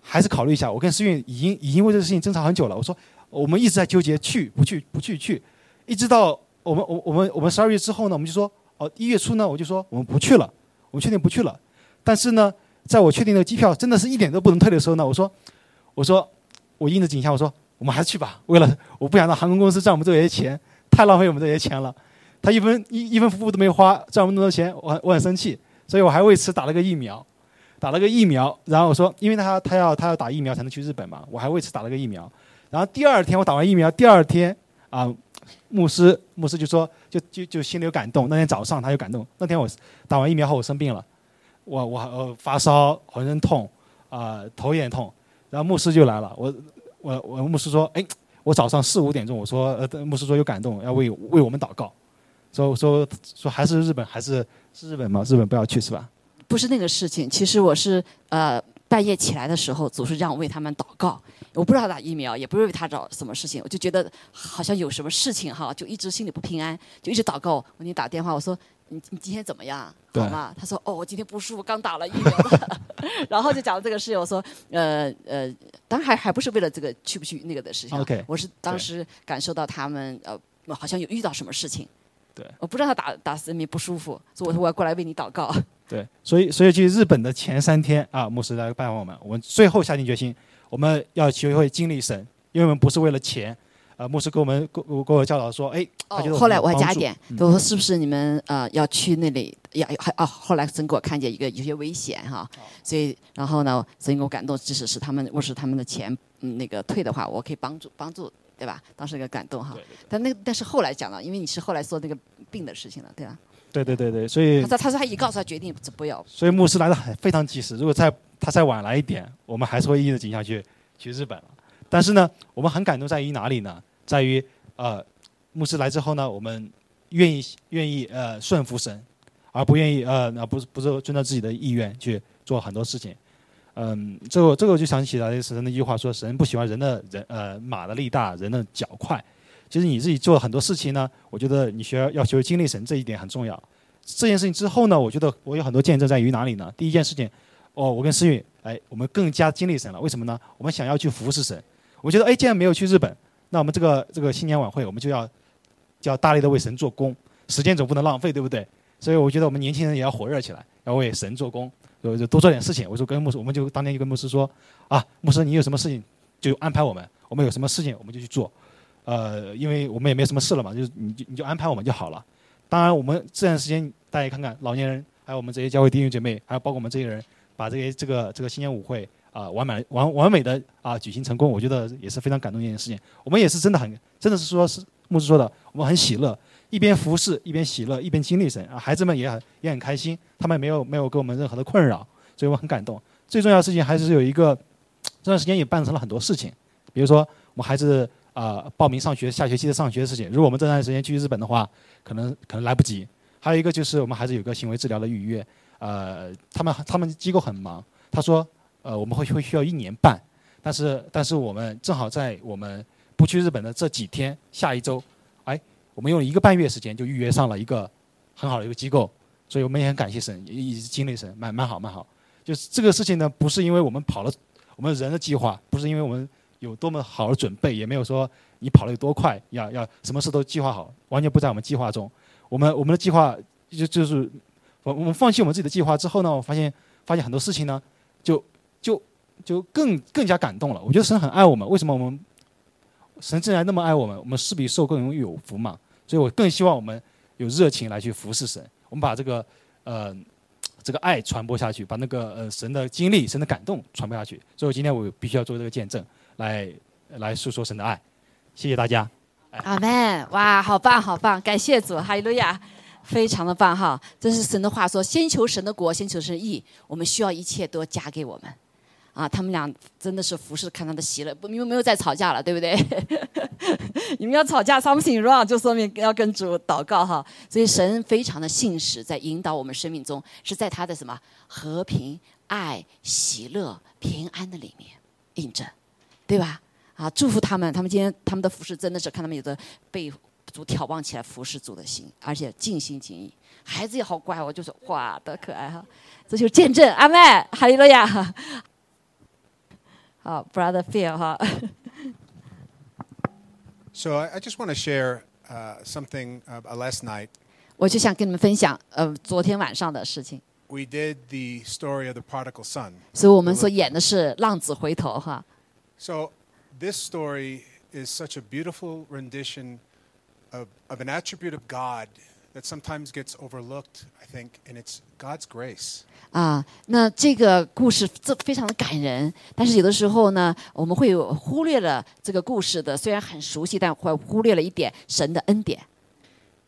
S3: 还是考虑一下。我跟思韵已经已经为这个事情争吵很久了，我说我们一直在纠结去不去不去去，一直到我们我我们我们十二月之后呢，我们就说哦一月初呢，我就说我们不去了，我们确定不去了。但是呢，在我确定的机票真的是一点都不能退的时候呢，我说我说我应着景象，我说我们还是去吧，为了我不想让航空公司赚我们这些钱，太浪费我们这些钱了。他一分一一分服务都没花，赚我们那么多钱，我很我很生气，所以我还为此打了个疫苗，打了个疫苗，然后我说，因为他他要他要打疫苗才能去日本嘛，我还为此打了个疫苗，然后第二天我打完疫苗，第二天啊，牧师牧师就说就就就心里有感动，那天早上他有感动，那天我打完疫苗后我生病了，我我呃发烧，浑身痛啊，头也痛，然后牧师就来了，我我我牧师说，哎，我早上四五点钟我说呃牧师说有感动，要为为我们祷告。说说说还是日本还是是日本吗？日本不要去是吧？
S1: 不是那个事情，其实我是呃半夜起来的时候，总是让我为他们祷告。我不知道打疫苗，也不是为他找什么事情，我就觉得好像有什么事情哈，就一直心里不平安，就一直祷告。我给你打电话，我说你你今天怎么样？好吗？他说哦，我今天不舒服，刚打了疫苗。然后就讲了这个事情，我说呃呃，当然还还不是为了这个去不去那个的事情。
S3: OK，
S1: 我是当时感受到他们呃好像有遇到什么事情。
S3: 对，
S1: 我不知道他打打死人不舒服，所以我说我要过来为你祷告。
S3: 对，所以所以去日本的前三天啊，牧师来拜访我们，我们最后下定决心，我们要学会经历神，因为我们不是为了钱。呃，牧师给我们给给我教导说，哎，
S1: 哦，后来我还加点，我说是不是你们呃要去那里要还哦，后来神给我看见一个有些危险哈，所以然后呢，神给我感动，即使是他们若是他们的钱嗯那个退的话，我可以帮助帮助。对吧？当时一个感动哈，但那但是后来讲了，因为你是后来说那个病的事情了，对吧？
S3: 对对对对，所以
S1: 他说他说他已告诉他决定不要。
S3: 所以牧师来的很非常及时，如果再他再晚来一点，我们还是会一直紧下去去日本。但是呢，我们很感动在于哪里呢？在于呃，牧师来之后呢，我们愿意愿意呃顺服神，而不愿意呃那不是不是遵照自己的意愿去做很多事情。嗯，这个这个我就想起来神的一句话，说神不喜欢人的人呃马的力大，人的脚快。其实你自己做很多事情呢，我觉得你需要要学会经历神这一点很重要。这件事情之后呢，我觉得我有很多见证在于哪里呢？第一件事情，哦，我跟思韵，哎，我们更加经历神了。为什么呢？我们想要去服侍神。我觉得，哎，既然没有去日本，那我们这个这个新年晚会，我们就要就要大力的为神做工，时间总不能浪费，对不对？所以我觉得我们年轻人也要火热起来，要为神做工。就就多做点事情，我说跟牧师，我们就当天就跟牧师说，啊，牧师你有什么事情就安排我们，我们有什么事情我们就去做，呃，因为我们也没什么事了嘛，就你就你就安排我们就好了。当然我们这段时间大家看看老年人，还有我们这些教会弟兄姐妹，还有包括我们这些人，把这个这个这个新年舞会啊完满完完美的啊举行成功，我觉得也是非常感动的一件事情。我们也是真的很真的是说是牧师说的，我们很喜乐。一边服侍，一边喜乐，一边经历神啊！孩子们也很也很开心，他们没有没有给我们任何的困扰，所以我很感动。最重要的事情还是有一个，这段时间也办成了很多事情，比如说我们孩子啊报名上学，下学期的上学事情。如果我们这段时间去日本的话，可能可能来不及。还有一个就是我们孩子有个行为治疗的预约，呃，他们他们机构很忙，他说呃我们会会需要一年半，但是但是我们正好在我们不去日本的这几天，下一周。哎我们用了一个半月时间就预约上了一个很好的一个机构，所以我们也很感谢神，也也是经历神，蛮蛮好蛮好。就是这个事情呢，不是因为我们跑了我们人的计划，不是因为我们有多么好的准备，也没有说你跑得有多快，要要什么事都计划好，完全不在我们计划中。我们我们的计划就就是我我们放弃我们自己的计划之后呢，我发现发现很多事情呢，就就就更更加感动了。我觉得神很爱我们，为什么我们神既然那么爱我们，我们施比受更容易有福嘛？所以我更希望我们有热情来去服侍神，我们把这个呃这个爱传播下去，把那个呃神的经历、神的感动传播下去。所以我今天我必须要做这个见证，来来诉说神的爱。谢谢大家。
S1: 阿门！哇，好棒，好棒！感谢主，哈利路亚，非常的棒哈！这是神的话说：先求神的国，先求神义，我们需要一切都加给我们。啊，他们俩真的是服侍，看他的喜乐，不，你们没有再吵架了，对不对？你们要吵架，something wrong，就说明要跟主祷告哈。所以神非常的信实，在引导我们生命中，是在他的什么和平、爱、喜乐、平安的里面印证，对吧？啊，祝福他们，他们今天他们的服饰真的是看他们有的被主眺望起来服侍主的心，而且尽心尽意。孩子也好乖，我就说哇，多可爱哈！这就是见证，阿妹，哈利路亚。好，Brother Phil 哈。
S4: So I, just want to share uh, something uh, uh, last night.
S1: 我就想跟你们分享，呃，昨天晚上的事情。
S4: We did the story of the prodigal son.
S1: 所以我们所演的是浪子回头哈。
S4: So this story is such a beautiful rendition of, of an attribute of God that sometimes gets overlooked, I think, and it's God's grace.
S1: 啊，那这个故事这非常的感人，但是有的时候呢，我们会有忽略了这个故事的，虽然很熟悉，但会忽略了一点神的恩典。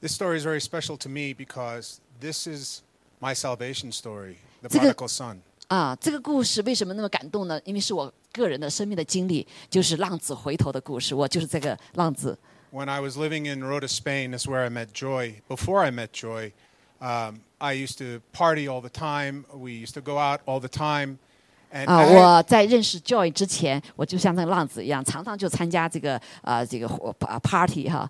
S4: This story is very special to me because this is my salvation story, the
S1: 这个-
S4: prodigal son.
S1: 啊，这个故事为什么那么感动呢？因为是我个人的生命的经历，就是浪子回头的故事。我就是这个浪子。
S4: When I was living in Rota, Spain, that's where I met Joy. Before I met Joy, um, I used to party all the time. We used to go out all the time. And
S1: 啊，
S4: I,
S1: 我在认识 Joy 之前，我就像那个浪子一样，常常就参加这个呃这个活啊 party 哈。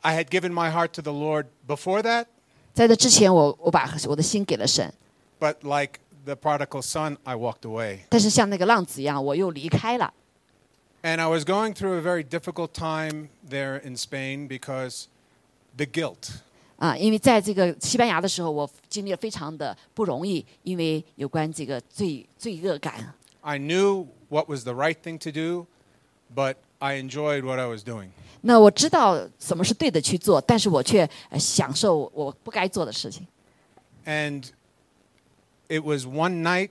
S4: I had given my heart to the Lord before that,
S1: 在这之前我，我把我的心给了神，
S4: but like the prodigal son, I walked away.
S1: 但是像那个浪子一样，我又离开了。
S4: And I was going through a very difficult time there in Spain because the guilt.
S1: 啊，因为在这个西班牙的时候，我经历了非常的不容易，因为有关这个罪罪恶感。
S4: I knew what was the right thing to do, but I enjoyed what I was doing.
S1: 那我知道什么是对的去做，但是我却呃享受我不该做的事情。
S4: And it was one night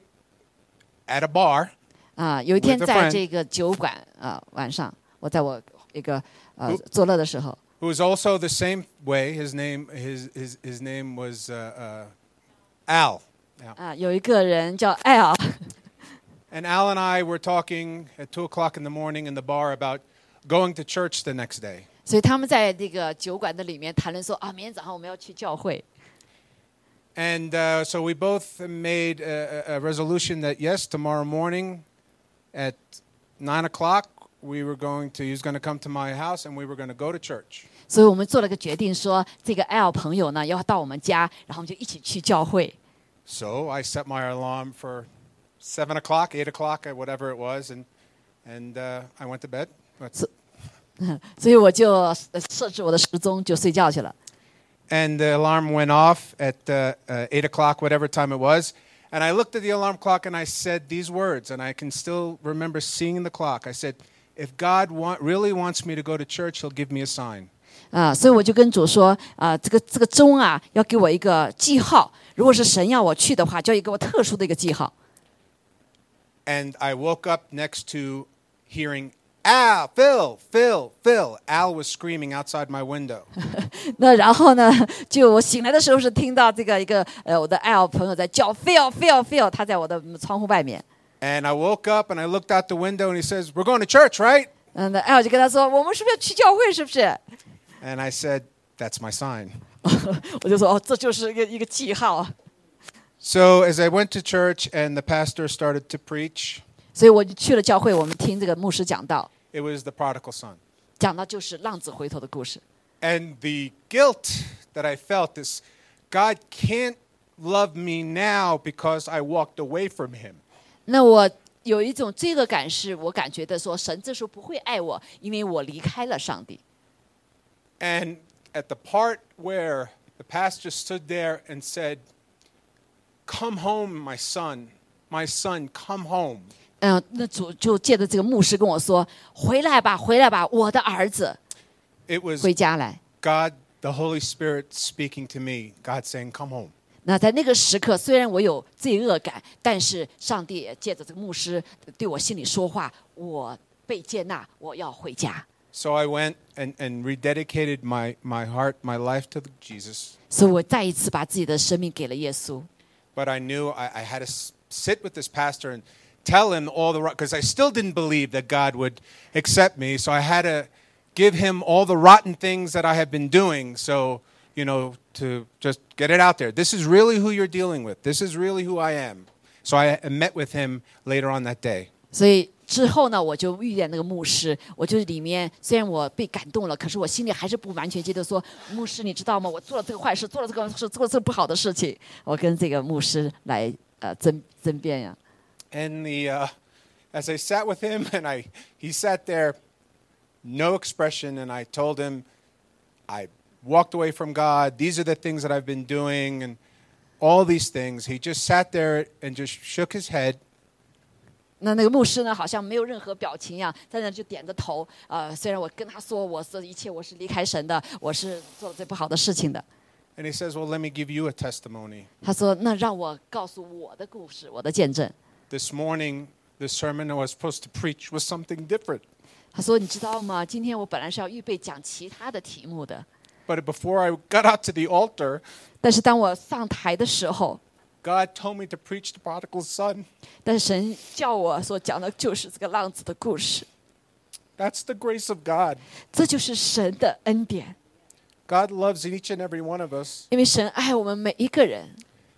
S4: at a bar.
S1: 啊，有一天
S4: With a
S1: 在
S4: friend.
S1: 这个酒馆啊，晚上我在我一个呃
S4: Who-
S1: 作乐的时候，
S4: who was also the same way. His name, his, his, his name was uh, uh, Al. Yeah.
S1: 啊，有一个人叫艾尔，
S4: And Al and I were talking at 2 o'clock in the morning in the bar about going to church the next day.
S1: 所以他们在这个酒馆的里面谈论说啊，明天早上我们要去教会。
S4: And uh, so we both made a, a- a resolution that yes, tomorrow morning at 9 o'clock, we were going to, he was going to come to my house and we were going to go to church.
S1: 所以我们做了个决定说，这个艾尔朋友呢要到我们家，然后我们就一起去教会。
S4: So I set my alarm for 7 o'clock, 8 o'clock, or whatever it was, and, and uh, I went to bed. That's-
S1: 所以我就呃设置我的时钟，就睡觉去了。
S4: and the alarm went off at uh, uh, 8 o'clock, whatever time it was. And I looked at the alarm clock and I said these words, and I can still remember seeing the clock. I said, If God want, really wants me to go to church, He'll give me a sign.
S1: 啊，所以我就跟主说，啊，这个这个钟啊，要给我一个记号。如果是神要我去的话，就要给我特殊的一个记号。
S4: And I woke up next to hearing, Al, Phil, Phil, Phil. Al was screaming outside my window.
S1: 那然后呢，就我醒来的时候是听到这个一个呃我的爱好朋友在叫 Phil Phil Phil，他在我的窗户外面。
S4: And I woke up and I looked out the window and he says, We're going to church, right?
S1: 嗯，那爱好就跟他说，我们是不是要去教会？是不是？
S4: And I said, That's my sign.
S1: 我就说哦，这就是一个一个记号。
S4: So as I went to church and the pastor started to preach,
S1: 所以我就去了教会，我们听这个牧师讲道，
S4: it was the prodigal son.
S1: 讲到就是浪子回头的故事。
S4: And the guilt that I felt is God can't love me now because I walked away from him.
S1: 那我有一种罪恶感，是我感觉的说，神这时候不会爱我，因为我离开了上帝。
S4: And at the part where the pastor stood there and said, Come home, my son. My son, come home.
S1: 嗯，那主就借着这个牧师跟我说：“回来吧，回来吧，我的儿子
S4: ，It was
S1: 回家来。
S4: God, the Holy Spirit, speaking to me. God saying, Come home. ”
S1: 那在那个时刻，虽然我有罪恶感，但是上帝也借着这个牧师对我心里说话：“我被接纳，我要回家。
S4: So I went and, and rededicated my, my heart, my life to Jesus. ”
S1: 所以，我再一次把自己的生命给了耶稣。
S4: But I knew I, I had to sit with this pastor and tell him all the because I still didn't believe that God would accept me. So I had to give him all the rotten things that I had been doing. So you know to just get it out there. This is really who you're dealing with. This is really who I am. So I met with him later on that day.
S1: 所以之后呢，我就遇见那个牧师，我就是里面虽然我被感动了，可是我心里还是不完全接受。说牧师，你知道吗？我做了这个坏事，做了这个事，做了这个不好的事情。我跟这个牧师来呃争争辩呀。
S4: And the uh, as I sat with him and I he sat there, no expression, and I told him I walked away from God. These are the things that I've been doing, and all these things. He just sat there and just shook his head.
S1: 那那个牧师呢，好像没有任何表情一样，在那就点着头。呃，虽然我跟他说我这一切我是离开神的，我是做了最不好的事情的。
S4: And he says, Well, let me give you a testimony.
S1: 他说：“那让我告诉我的故事，我的见证。
S4: This morning, the sermon I was supposed to preach was something different.
S1: ”他说：“你知道吗？今天我本来是要预备讲其他的题目的，
S4: But before I got out to the altar,
S1: 但是当我上台的时候，
S4: God told me to preach the prodigal son.
S1: 但是神叫我所讲的就是这个浪子的故事，
S4: That's the grace of God.
S1: 这就是神的恩典，
S4: God loves each and every one of us,
S1: 因为神爱我们每一个人，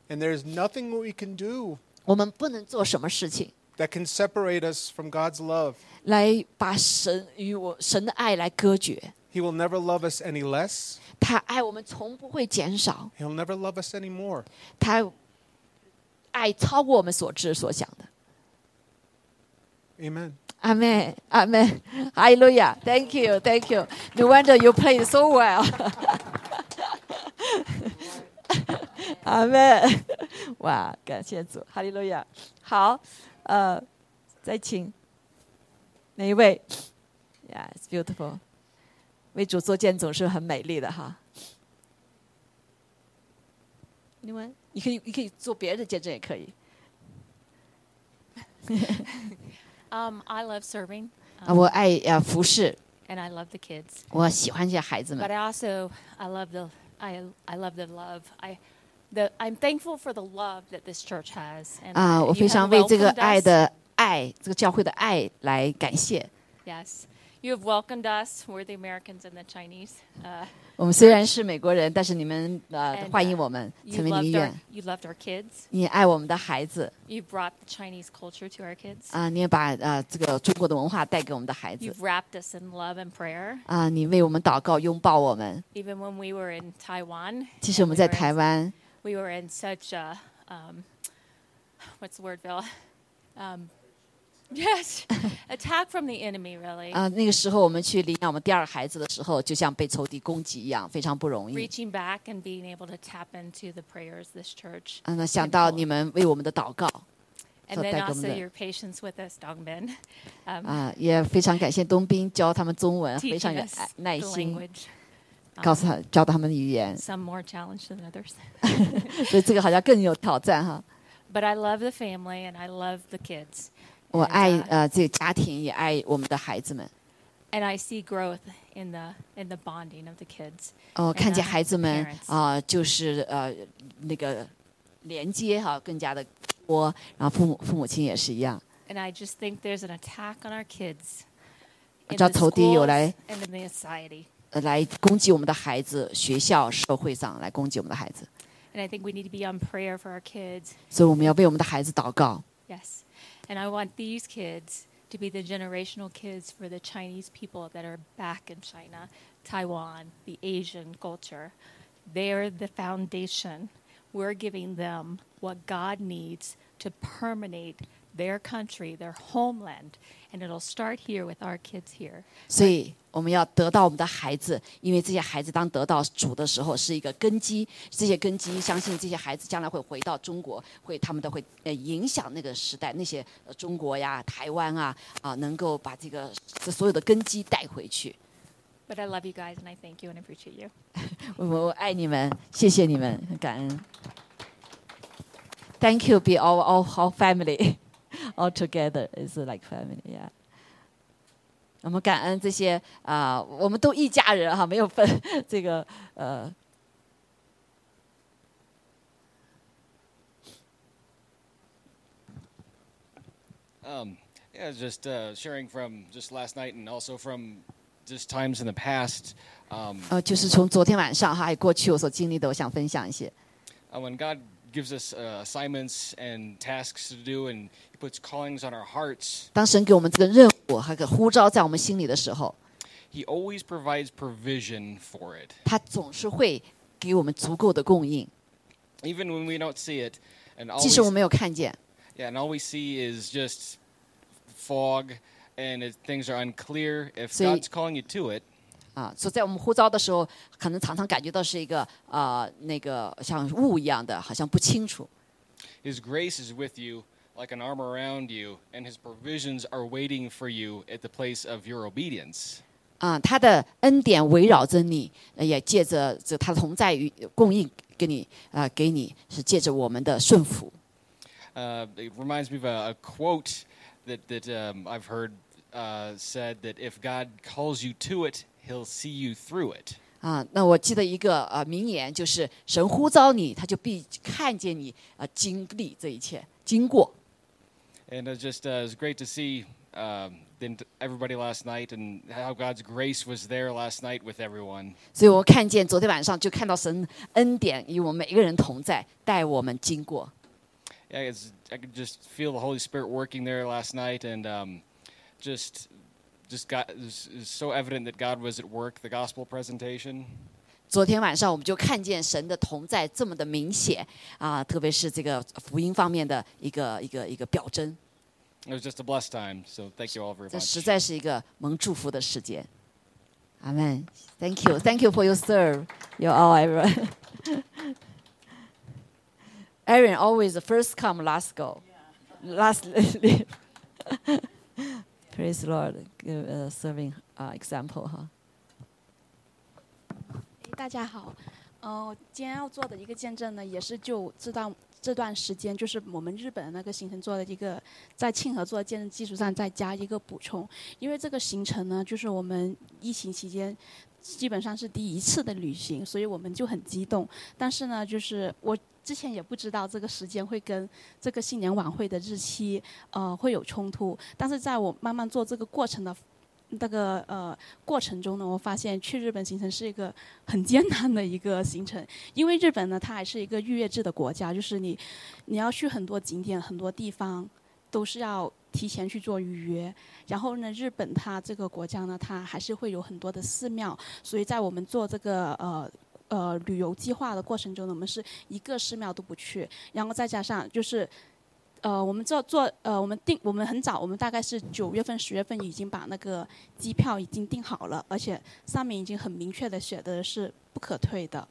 S4: and there's nothing we can do
S1: 我们不能做什么事情
S4: that can separate us from God's love.
S1: 来把神与我神的爱来隔绝。
S4: He will never love us any less.
S1: 他爱我们从不会减少，
S4: He'll never love us any more.
S1: 他爱超过我们所知所想的。
S4: Amen.
S1: 阿妹，阿妹，哈利路亚！Thank you, Thank you. No wonder you played so well. 阿妹，哇，感谢主，哈利路亚。好，呃，再请哪一位？Yeah, it's beautiful. 为主做见总是很美丽的哈。你们，你可以，你可以做别人的见证也可以。
S5: Um, I love serving,
S1: 啊，我爱呃服侍，
S5: and I love the kids.
S1: 我喜欢这些孩子
S5: But
S1: 们。
S5: I also I love the I I love the love. I the I'm thankful for the love that this church has. And
S1: 啊
S5: ，uh,
S1: 我非常为这个爱.的爱，这个教会的爱来感谢。
S5: Yes, you have welcomed us. We're the Americans and the Chinese. Uh,
S1: 我们虽然是美国人，但是你们呃
S5: And,
S1: 欢迎
S5: uh,
S1: 我们成为你
S5: our
S1: 愿
S5: ，you loved our kids.
S1: 你也爱我们的孩子
S5: You brought the Chinese culture to our kids.
S1: 啊，你也把呃这个中国的文化带给我们的孩子
S5: You've wrapped us in love and prayer.
S1: 啊，你为我们祷告，拥抱我们。
S5: Even when we were in Taiwan,
S1: 其实我
S5: and
S1: 们在台湾
S5: we were in such a um, what's the word, Bill? Um, yes, attack from the enemy, really.
S1: 啊，那个时候我们去领养我们第二个孩子的时候，就像被仇敌攻击一样，非常不容易。
S5: Reaching back and being able to tap into the prayers this church.
S1: 啊，那想到你们为我们的祷告
S5: And
S1: 所
S5: then
S1: 带给我们
S5: also
S1: 的
S5: your patience with us, Dongbin. Um,
S1: 啊，也非常感谢东斌教他们中文，非常
S5: teaching
S1: 有
S5: us
S1: 爱耐
S5: the
S1: 心，
S5: language.
S1: 告诉他教他们的语言，
S5: Some more challenged than others.
S1: 所以这个好像更有挑战哈。
S5: But I love the family and I love the kids.
S1: 我
S5: And,
S1: 爱
S5: uh,
S1: 呃这个家庭，也爱我们的孩子们。
S5: and I see growth in the in the bonding of the kids.
S1: 哦，看见
S5: uh,
S1: 孩子们
S5: parents
S1: 啊、就是呃那个连接哈、更加的多，然后父母父母亲也是一样。
S5: And I just think there's an attack on our kids
S1: 我
S5: in
S1: 知道
S5: the
S1: 仇敌有
S5: schools
S1: 来
S5: and in the society.
S1: 呃来攻击我们的孩子，学校、社会上来攻击我们的孩子，
S5: And I think we need to be on prayer for our kids.
S1: 所以我们要为我们的孩子祷告。
S5: Yes. And I want these kids to be the generational kids for the Chinese people that are back in China, Taiwan, the Asian culture. They're the foundation. We're giving them what God needs to permeate their country, their homeland. And it'll start here with our kids here.
S1: 所以我们要得到我们的孩子，因为这些孩子当得到主的时候是一个根基，这些根基相信这些孩子将来会回到中国，会他们都会呃影响那个时代那些、呃、中国呀、台湾啊啊，能够把这个这所有的根基带回去。
S5: But I love you guys and I thank you and appreciate you.
S1: 我我爱你们，谢谢你们，感恩。Thank you, be all all all family, all together is like family, yeah. 我们感恩这些啊、我们都一家人哈，没有分这个呃。
S6: Um, yeah, just uh, sharing from just last night and also from just times in the past. Um,
S1: 呃，就是从昨天晚上哈，还有过去我所经历的，我想分享一些。
S6: uh, when God gives us uh, assignments and tasks to do, and He puts callings on our hearts,
S1: 当神给我们这个任务和个呼召在我们心里的时候，
S6: He always provides provision for it.
S1: 他总是会给我们足够的供应，
S6: Even when we don't see it, and all
S1: 即
S6: we,
S1: 使我们没有看见。
S6: yeah, and all we see is just fog, and it, things are unclear. If
S1: So you-
S6: God's calling you to it,
S1: 啊，所以在我们呼召的时候，可能常常感觉到是一个呃那个像雾一样的，好像不清楚。
S6: His grace is with you like an arm around you, and His provisions are waiting for you at the place of your obedience.
S1: 啊，他的恩典围绕着你，呃也借着这他的同在与供应给你啊、给你是借着我们的顺服。
S6: Uh, it reminds me of a, a quote that that um, I've heard uh, said that if God calls you to it, He'll see you through it.
S1: 啊，那我记得一个呃名言，就是神呼召你，他就必看见你啊、经历这一切，经过。
S6: And it just uh, it's great to see um, then t- everybody last night and how God's grace was there last night with everyone.
S1: 所以我看见昨天晚上就看到神恩典与我们每一个人同在，带我们经过。
S6: Yeah, it's, I could just feel the Holy Spirit working there last night, and um, just just got it was, it was so evident that God was at work. The gospel presentation.
S1: 昨天晚上我们就看见神的同在这么的明显啊，特别是这个福音方面的一个一个一个表征，
S6: It was just a blessed time. So thank you all very
S1: 这实
S6: much.
S1: 在是一个蒙祝福的时间。阿门。Thank you, thank you for your serve. You all, everyone. Aaron always the first come, last go, last leave. Praise Lord, give a serving uh, example 哈。
S7: 大家好，呃，今天要做的一个见证呢，也是就这段这段时间，就是我们日本的那个行程做的一个在庆和做的见证基础上再加一个补充，因为这个行程呢，就是我们疫情期间基本上是第一次的旅行，所以我们就很激动。但是呢，就是我之前也不知道这个时间会跟这个新年晚会的日期呃会有冲突，但是在我慢慢做这个过程的。那个呃过程中呢，我发现去日本行程是一个很艰难的一个行程，因为日本呢，它还是一个预约制的国家，就是你你要去很多景点、很多地方，都是要提前去做预约。然后呢，日本它这个国家呢，它还是会有很多的寺庙，所以在我们做这个呃。呃，旅游计划的过程中呢，我们是一个寺庙都不去，然后再加上就是，呃，我们做做呃，我们定我们很早，我们大概是九月份、十月份已经把那个机票已经订好了，而且上面已经很明确的写的是不可退的。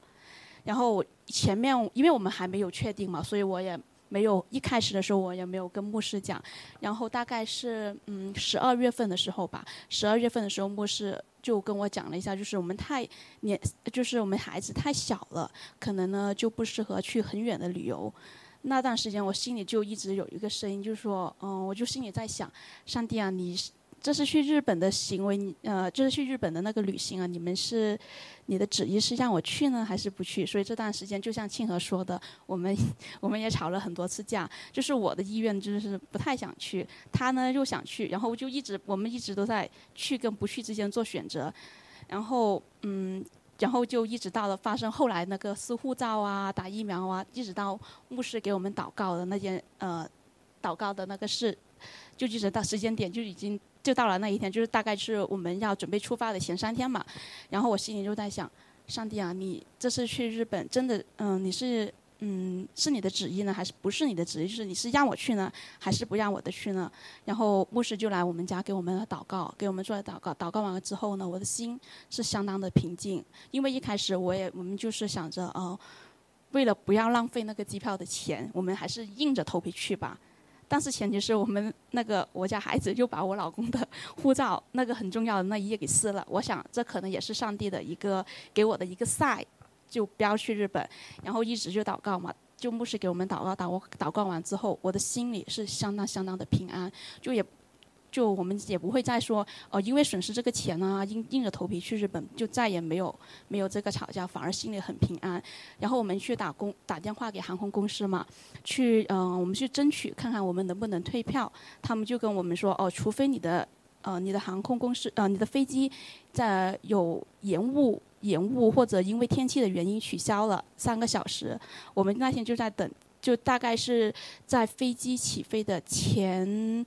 S7: 然后前面因为我们还没有确定嘛，所以我也没有一开始的时候我也没有跟牧师讲。然后大概是嗯十二月份的时候吧，十二月份的时候牧师就跟我讲了一下，就是我们太年，就是我们孩子太小了，可能呢就不适合去很远的旅游。那段时间我心里就一直有一个声音，就是说，嗯，我就心里在想，上帝啊，你这是去日本的行为，呃，这是去日本的那个旅行啊，你们是你的旨意是让我去呢，还是不去？所以这段时间就像庆和说的，我们 我们也吵了很多次架，就是我的意愿就是不太想去，他呢又想去，然后就一直我们一直都在去跟不去之间做选择，然后嗯。然后就一直到了发生后来那个撕护照啊、打疫苗啊，一直到牧师给我们祷告的那件呃，祷告的那个事，就一直到时间点就已经就到了那一天，就是大概是我们要准备出发的前三天嘛。然后我心里就在想，上帝啊，你这次去日本真的嗯、你是嗯是你的旨意呢，还是不是你的旨意？就是你是让我去呢，还是不让我的去呢？然后牧师就来我们家给我们祷告，给我们做了祷告。祷告完了之后呢，我的心是相当的平静，因为一开始我也我们就是想着呃，为了不要浪费那个机票的钱，我们还是硬着头皮去吧。但是前提是我们那个我家孩子就把我老公的 护照那个很重要的那一页给撕了。我想这可能也是上帝的一个给我的一个 sign，就不要去日本。然后一直就祷告嘛，就牧师给我们祷告，祷祷告完之后，我的心里是相当相当的平安，就也。就我们也不会再说哦，因为损失这个钱啊，硬硬着头皮去日本，就再也没有没有这个吵架，反而心里很平安。然后我们去打工打电话给航空公司嘛，去嗯、我们去争取看看我们能不能退票。他们就跟我们说哦，除非你的呃你的航空公司呃你的飞机在有延误延误或者因为天气的原因取消了三个小时，我们那天就在等，就大概是在飞机起飞的前。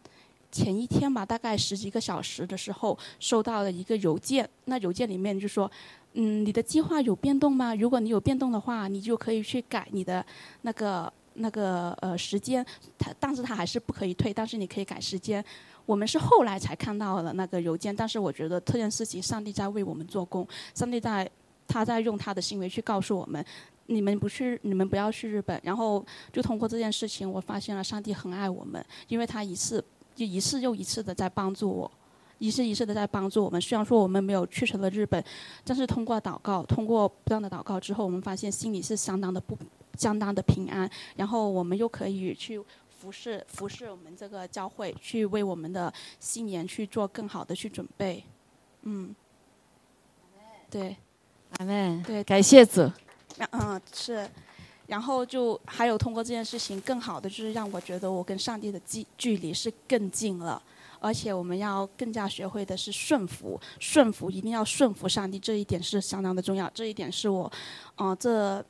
S7: 前一天吧，大概十几个小时的时候，收到了一个邮件。那邮件里面就说，嗯，你的计划有变动吗？如果你有变动的话，你就可以去改你的那个那个呃时间。他但是他还是不可以退，但是你可以改时间。我们是后来才看到了那个邮件，但是我觉得这件事情上帝在为我们做工，上帝在他在用他的行为去告诉我们。你们不去，你们不要去日本。然后就通过这件事情，我发现了上帝很爱我们，因为他一次就一次又一次的在帮助我，一次一次的在帮助我们。虽然说我们没有去成了日本，但是通过祷告，通过不断的祷告之后，我们发现心里是相当的不相当的平安。然后我们又可以去服侍服侍我们这个教会，去为我们的新年去做更好的去准备。嗯，对。
S1: 阿门。
S7: 对
S1: 感谢主。
S7: 嗯，是，然后就还有通过这件事情，更好的就是让我觉得我跟上帝的距距离是更近了，而且我们要更加学会的是顺服，顺服一定要顺服上帝，这一点是相当的重要，这一点是我，嗯、这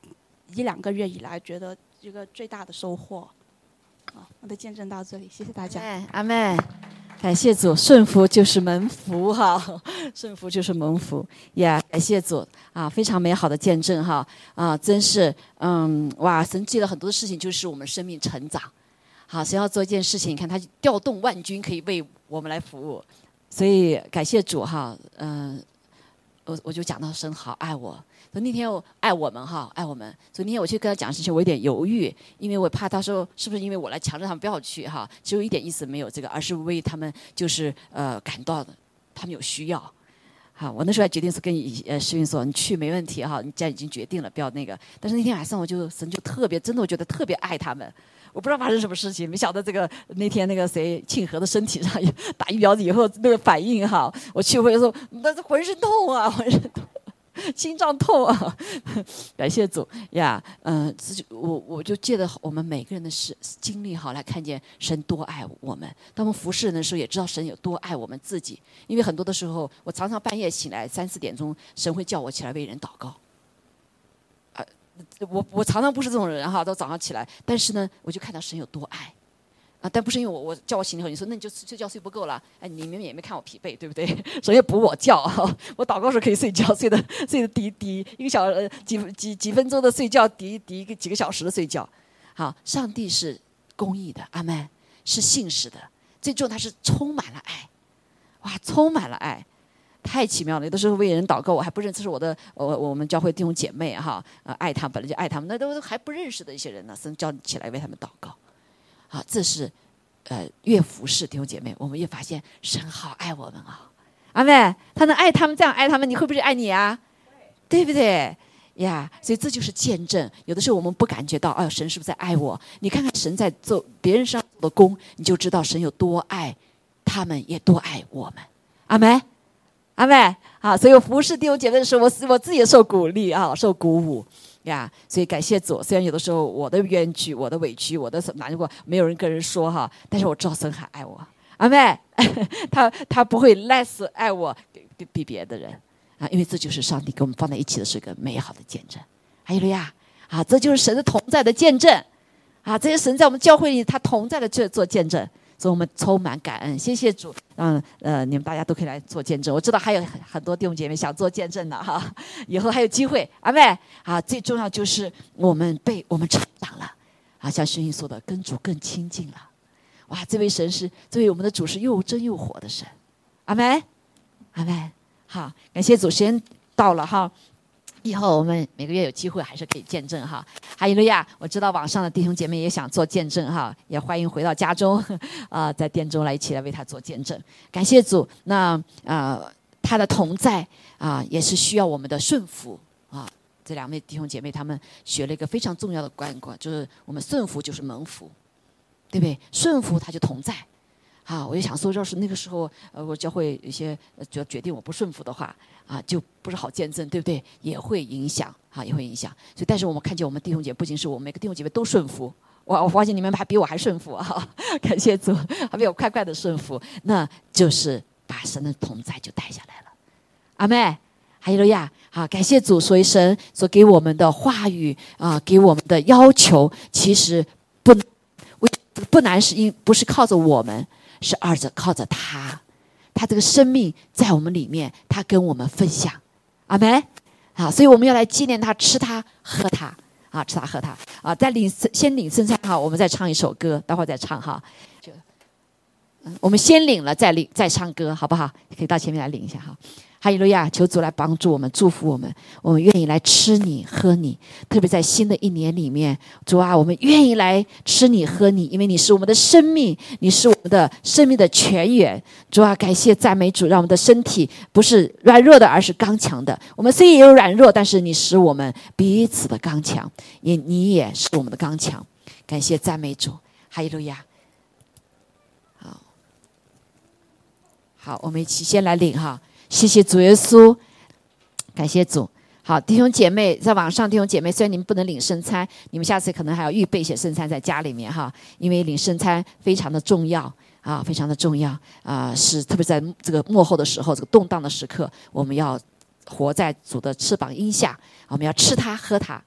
S7: 一两个月以来觉得一个最大的收获。好，我的见证到这里，谢谢大家。
S1: 阿妹，感谢主，顺服就是蒙福哈，顺服就是蒙福呀感谢主啊，非常美好的见证哈啊，真是嗯哇，神记了很多的事情，就是我们生命成长。好，神要做一件事情，你看他调动万军，可以为我们来服务，所以感谢主哈，嗯、我我就讲到神好爱我。所以那天我爱我们哈，爱我们。所以那天我去跟他讲事情，我有点犹豫，因为我怕他说是不是因为我来强制他们不要去哈，只有一点意思没有这个，而是为他们就是呃感到，他们有需要。好，我那时候还决定是跟呃诗韵说，你去没问题哈，你既然已经决定了，不要那个。但是那天晚上我就神就特别真的，我觉得特别爱他们。我不知道发生什么事情，没想到这个那天那个谁庆和的身体上 打疫苗以后那个反应哈，我去会说那是浑身痛啊，浑身痛。心脏痛啊！感谢主呀，嗯、自己我我就借着我们每个人的事经历哈，来看见神多爱我们。当我们服侍人的时候，也知道神有多爱我们自己。因为很多的时候，我常常半夜醒来三四点钟，神会叫我起来为人祷告。啊、我我常常不是这种人哈，都早上起来，但是呢，我就看到神有多爱。啊，但不是因为我我叫我醒以后，你说那你就睡觉睡不够了，哎，你们也没看我疲惫，对不对？所以补我觉哈，我祷告时可以睡觉，睡的睡的抵抵一个小呃几几几分钟的睡觉，抵抵一个几个小时的睡觉。好，上帝是公义的，阿门，是信实的，最重要他是充满了爱，哇，充满了爱。太奇妙了！有的时候为人祷告，我还不认识是我的，我我们教会弟兄姐妹哈，呃，爱他们本来就爱他们，那都还不认识的一些人呢，神叫你起来为他们祷告。好，这是呃越服侍弟兄姐妹，我们越发现神好爱我们啊，阿妹，他能爱他们这样爱他们，你会不会爱你啊？对不对？呀所以这就是见证。有的时候我们不感觉到，哎、神是不是在爱我？你看看神在做别人身上的功，你就知道神有多爱他们，也多爱我们。阿妹，阿妹，啊，所以服侍弟兄姐妹的时候，我我自己也受鼓励啊，受鼓舞。呀所以感谢主。虽然有的时候我的冤屈、我的委屈、我的难过，没有人跟人说哈，但是我知道神还爱我。阿妹，他他不会 less 爱我比比别的人啊，因为这就是上帝给我们放在一起的是个美好的见证。哈利路亚啊，这就是神的同在的见证啊！这些神在我们教会里，他同在的这做见证，所以我们充满感恩。谢谢主，嗯呃，你们大家都可以来做见证。我知道还有很很多弟兄姐妹想做见证的哈，以后还有机会。阿妹啊，最重要就是我们被我们成长了啊，像圣经说的，跟主更亲近了。哇，这位神是这位我们的主是又真又活的神。阿妹，阿妹，好，感谢主，时间到了哈。以后我们每个月有机会还是可以见证哈。哈利路亚！我知道网上的弟兄姐妹也想做见证哈，也欢迎回到家中 啊、在殿中来一起来为他做见证。感谢主，那啊、他的同在啊、也是需要我们的顺服啊。这两位弟兄姐妹他们学了一个非常重要的观念，就是我们顺服就是蒙福，对不对？顺服他就同在。啊，我就想说，要是那个时候，呃，我教会有些呃就决定我不顺服的话，啊，就不是好见证，对不对？也会影响，啊，也会影响。所以，但是我们看见我们弟兄姐妹，不仅是我们每个弟兄姐妹都顺服，我，我发现你们还比我还顺服啊！感谢主，还比我快快的顺服，那就是把神的同在就带下来了。阿妹，哈利路亚！好，感谢主，所以神所给我们的话语啊，给我们的要求，其实不不难，是因不是靠着我们，是二者靠着他，他这个生命在我们里面，他跟我们分享。阿门，好，所以我们要来纪念他，吃他，喝他，啊，吃他，喝他，啊，在领先领圣餐哈，我们再唱一首歌，待会儿再唱哈。就，嗯，我们先领了，再领，再唱歌，好不好？可以到前面来领一下哈。哈利路亚！求主来帮助我们，祝福我们。我们愿意来吃你、喝你。特别在新的一年里面，主啊，我们愿意来吃你、喝你，因为你是我们的生命，你是我们的生命的泉源。主啊，感谢赞美主，让我们的身体不是软弱的，而是刚强的。我们虽然也有软弱，但是你使我们彼此的刚强，也你也是我们的刚强。感谢赞美主，哈利路亚！好，好，我们一起先来领哈。谢谢主耶稣，感谢主。好，弟兄姐妹，在网上弟兄姐妹，虽然你们不能领圣餐，你们下次可能还要预备一些圣餐在家里面哈，因为领圣餐非常的重要啊，非常的重要啊，是特别在这个幕后的时候，这个动荡的时刻，我们要活在主的翅膀荫下，我们要吃它喝它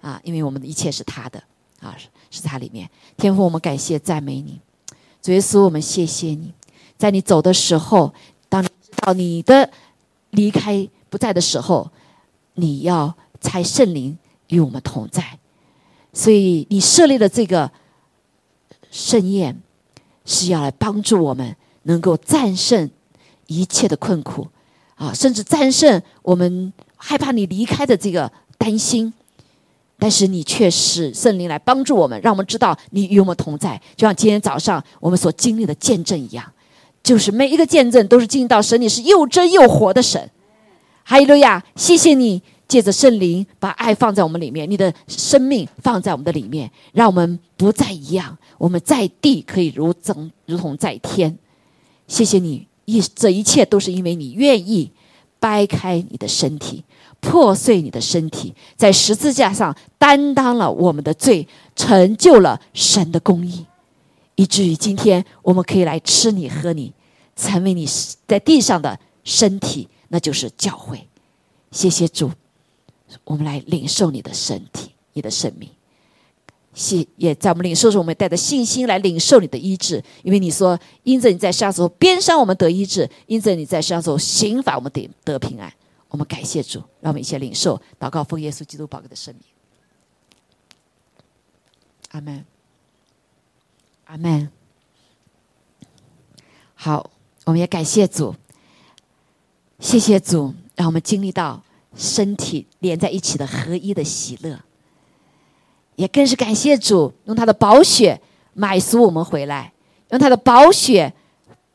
S1: 啊，因为我们的一切是他的啊，是在里面。天父，我们感谢赞美你，主耶稣，我们谢谢你，在你走的时候。到你的离开不在的时候，你要猜圣灵与我们同在，所以你设立的这个盛宴是要来帮助我们能够战胜一切的困苦啊，甚至战胜我们害怕你离开的这个担心。但是你却是圣灵来帮助我们，让我们知道你与我们同在，就像今天早上我们所经历的见证一样。就是每一个见证都是进到神，你是又真又活的神，哈利路亚！谢谢你借着圣灵把爱放在我们里面，你的生命放在我们的里面，让我们不再一样。我们在地可以如同如同在天。谢谢你，一这一切都是因为你愿意掰开你的身体，破碎你的身体，在十字架上担当了我们的罪，成就了神的公义，以至于今天我们可以来吃你喝你。成为你在地上的身体，那就是教会。谢谢主，我们来领受你的身体，你的生命。谢也在我们领受时，我们带着信心来领受你的医治，因为你说，因着你在世上头边上我们得医治，因着你在世上头刑法我们得得平安。我们感谢主，让我们一起领受祷告，奉耶稣基督宝贵的生命。阿门，阿门。好。我们也感谢主，谢谢主，让我们经历到身体连在一起的合一的喜乐，也更是感谢主，用他的宝血买赎我们回来，用他的宝血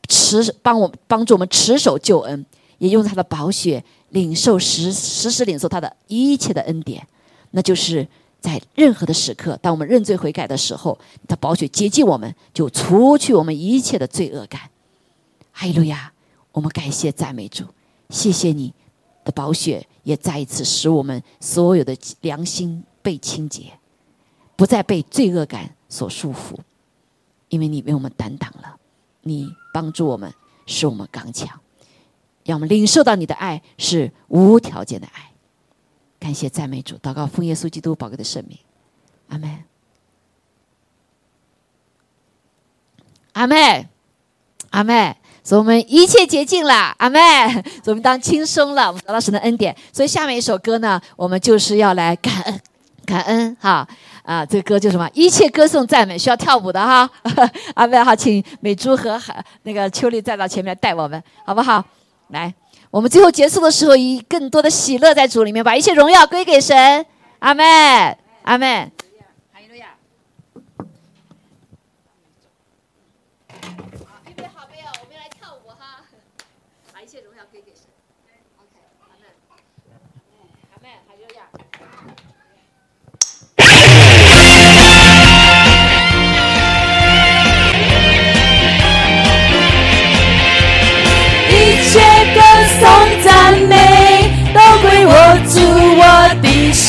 S1: 持帮我帮助我们持守救恩，也用他的宝血领受实实时领受他的一切的恩典，那就是在任何的时刻，当我们认罪悔改的时候，他宝血接近我们，就除去我们一切的罪恶感。哈利路亚！我们感谢赞美主，谢谢你的宝血，也再一次使我们所有的良心被清洁，不再被罪恶感所束缚，因为你为我们担当了，你帮助我们，使我们刚强，让我们领受到你的爱是无条件的爱。感谢赞美主，祷告奉耶稣基督宝贵的圣名，阿门，阿门，阿门。所以我们一切洁净了，阿妹，我们当轻松了，我们得到神的恩典。所以下面一首歌呢，我们就是要来感恩，感恩哈啊！这个歌就什么？一切歌颂赞美，需要跳舞的哈。阿妹好，请美珠和那个秋丽再到前面来带我们，好不好？来，我们最后结束的时候，以更多的喜乐在主里面，把一切荣耀归给神。阿妹，阿妹。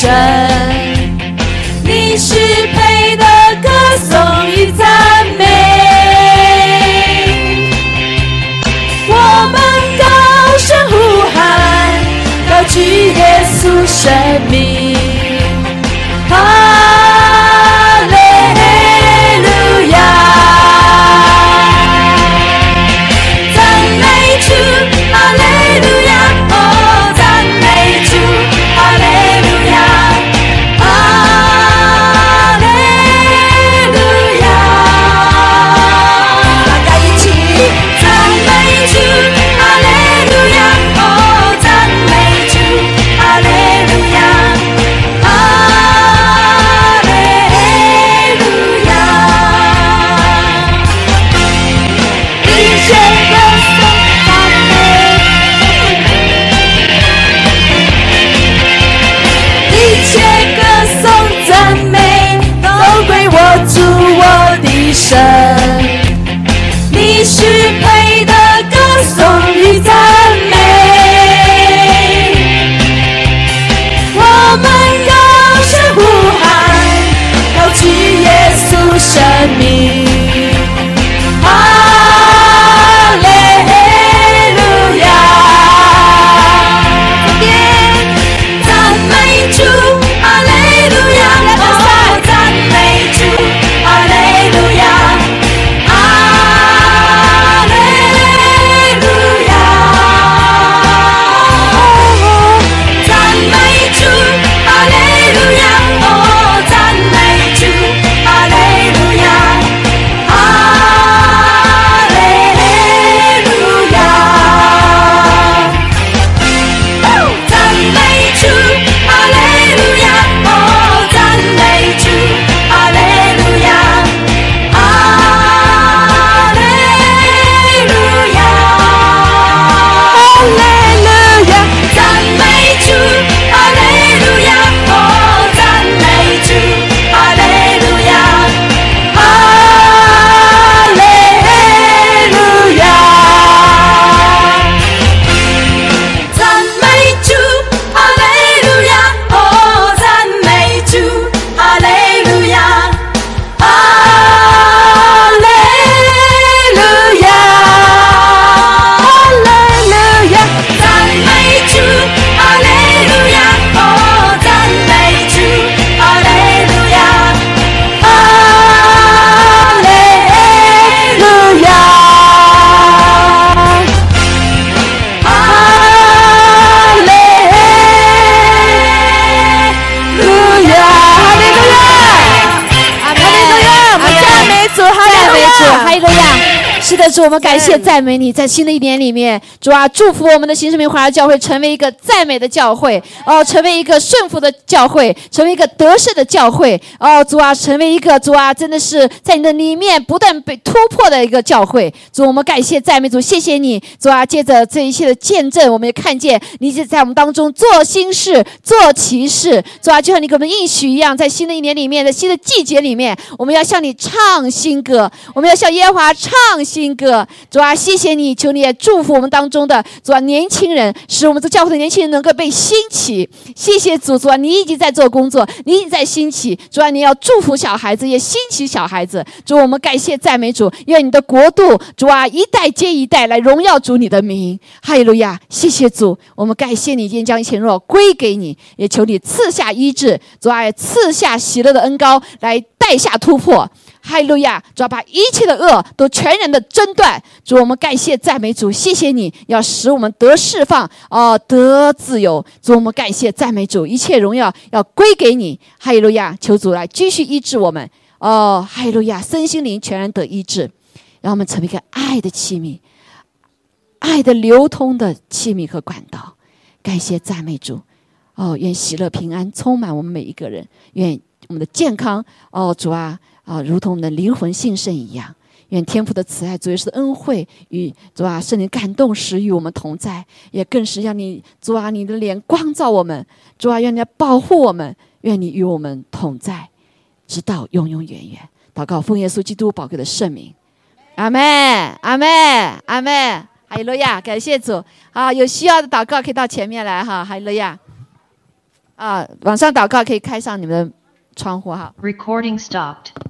S8: 神，主，我们
S1: 感谢赞美你，在新的一年里面，主啊，祝福我们的新生命华人教会成为一个赞美的教会，哦，成为一个顺服的教会，成为一个得胜的教会，哦，主啊，成为一个主啊，真的是在你的里面不断被突破的一个教会。主，我们感谢赞美主，谢谢你，主啊，借着这一切的见证，我们也看见你是在我们当中做新事、做奇事，主啊，就像你给我们应许一样，在新的一年里面，在新的季节里面，我们要向你唱新歌，我们要向耶和华唱新歌。主啊，谢谢你，求你也祝福我们当中的主啊年轻人，使我们这教会的年轻人能够被兴起。谢谢主，主啊，你已经在做工作，你已经在兴起。主啊，你要祝福小孩子，也兴起小孩子。主，我们感谢赞美主，愿你的国度，主啊，一代接一代来荣耀主你的名。哈利路亚！谢谢主，我们感谢你，愿将一切荣耀归给你，也求你赐下医治，主啊，赐下喜乐的恩膏来带下突破。哈利路亚！主要把一切的恶都全然的挣断。主，我们感谢赞美主，谢谢你要使我们得释放，哦，得自由。主，我们感谢赞美主，一切荣耀要归给你。哈利路亚！求主来继续医治我们。哦，哈利路亚！身心灵全然得医治，让我们成为一个爱的器皿，爱的流通的器皿和管道。感谢赞美主。哦，愿喜乐平安充满我们每一个人，愿我们的健康，哦，主啊。啊，如同我们的灵魂兴盛一样，愿天父的慈爱、主耶稣的恩惠与主啊圣灵感动时与我们同在，也更是让你主啊你的脸光照我们，主啊愿你保护我们，愿你与我们同在，直到永永远远。祷告奉耶稣基督宝贵的圣名，阿门，阿门，阿门。哈利路亚，感谢主。啊，有需要的祷告可以到前面来哈，哈利路亚。啊，晚上祷告可以开上你们的窗户哈。
S9: Recording stopped.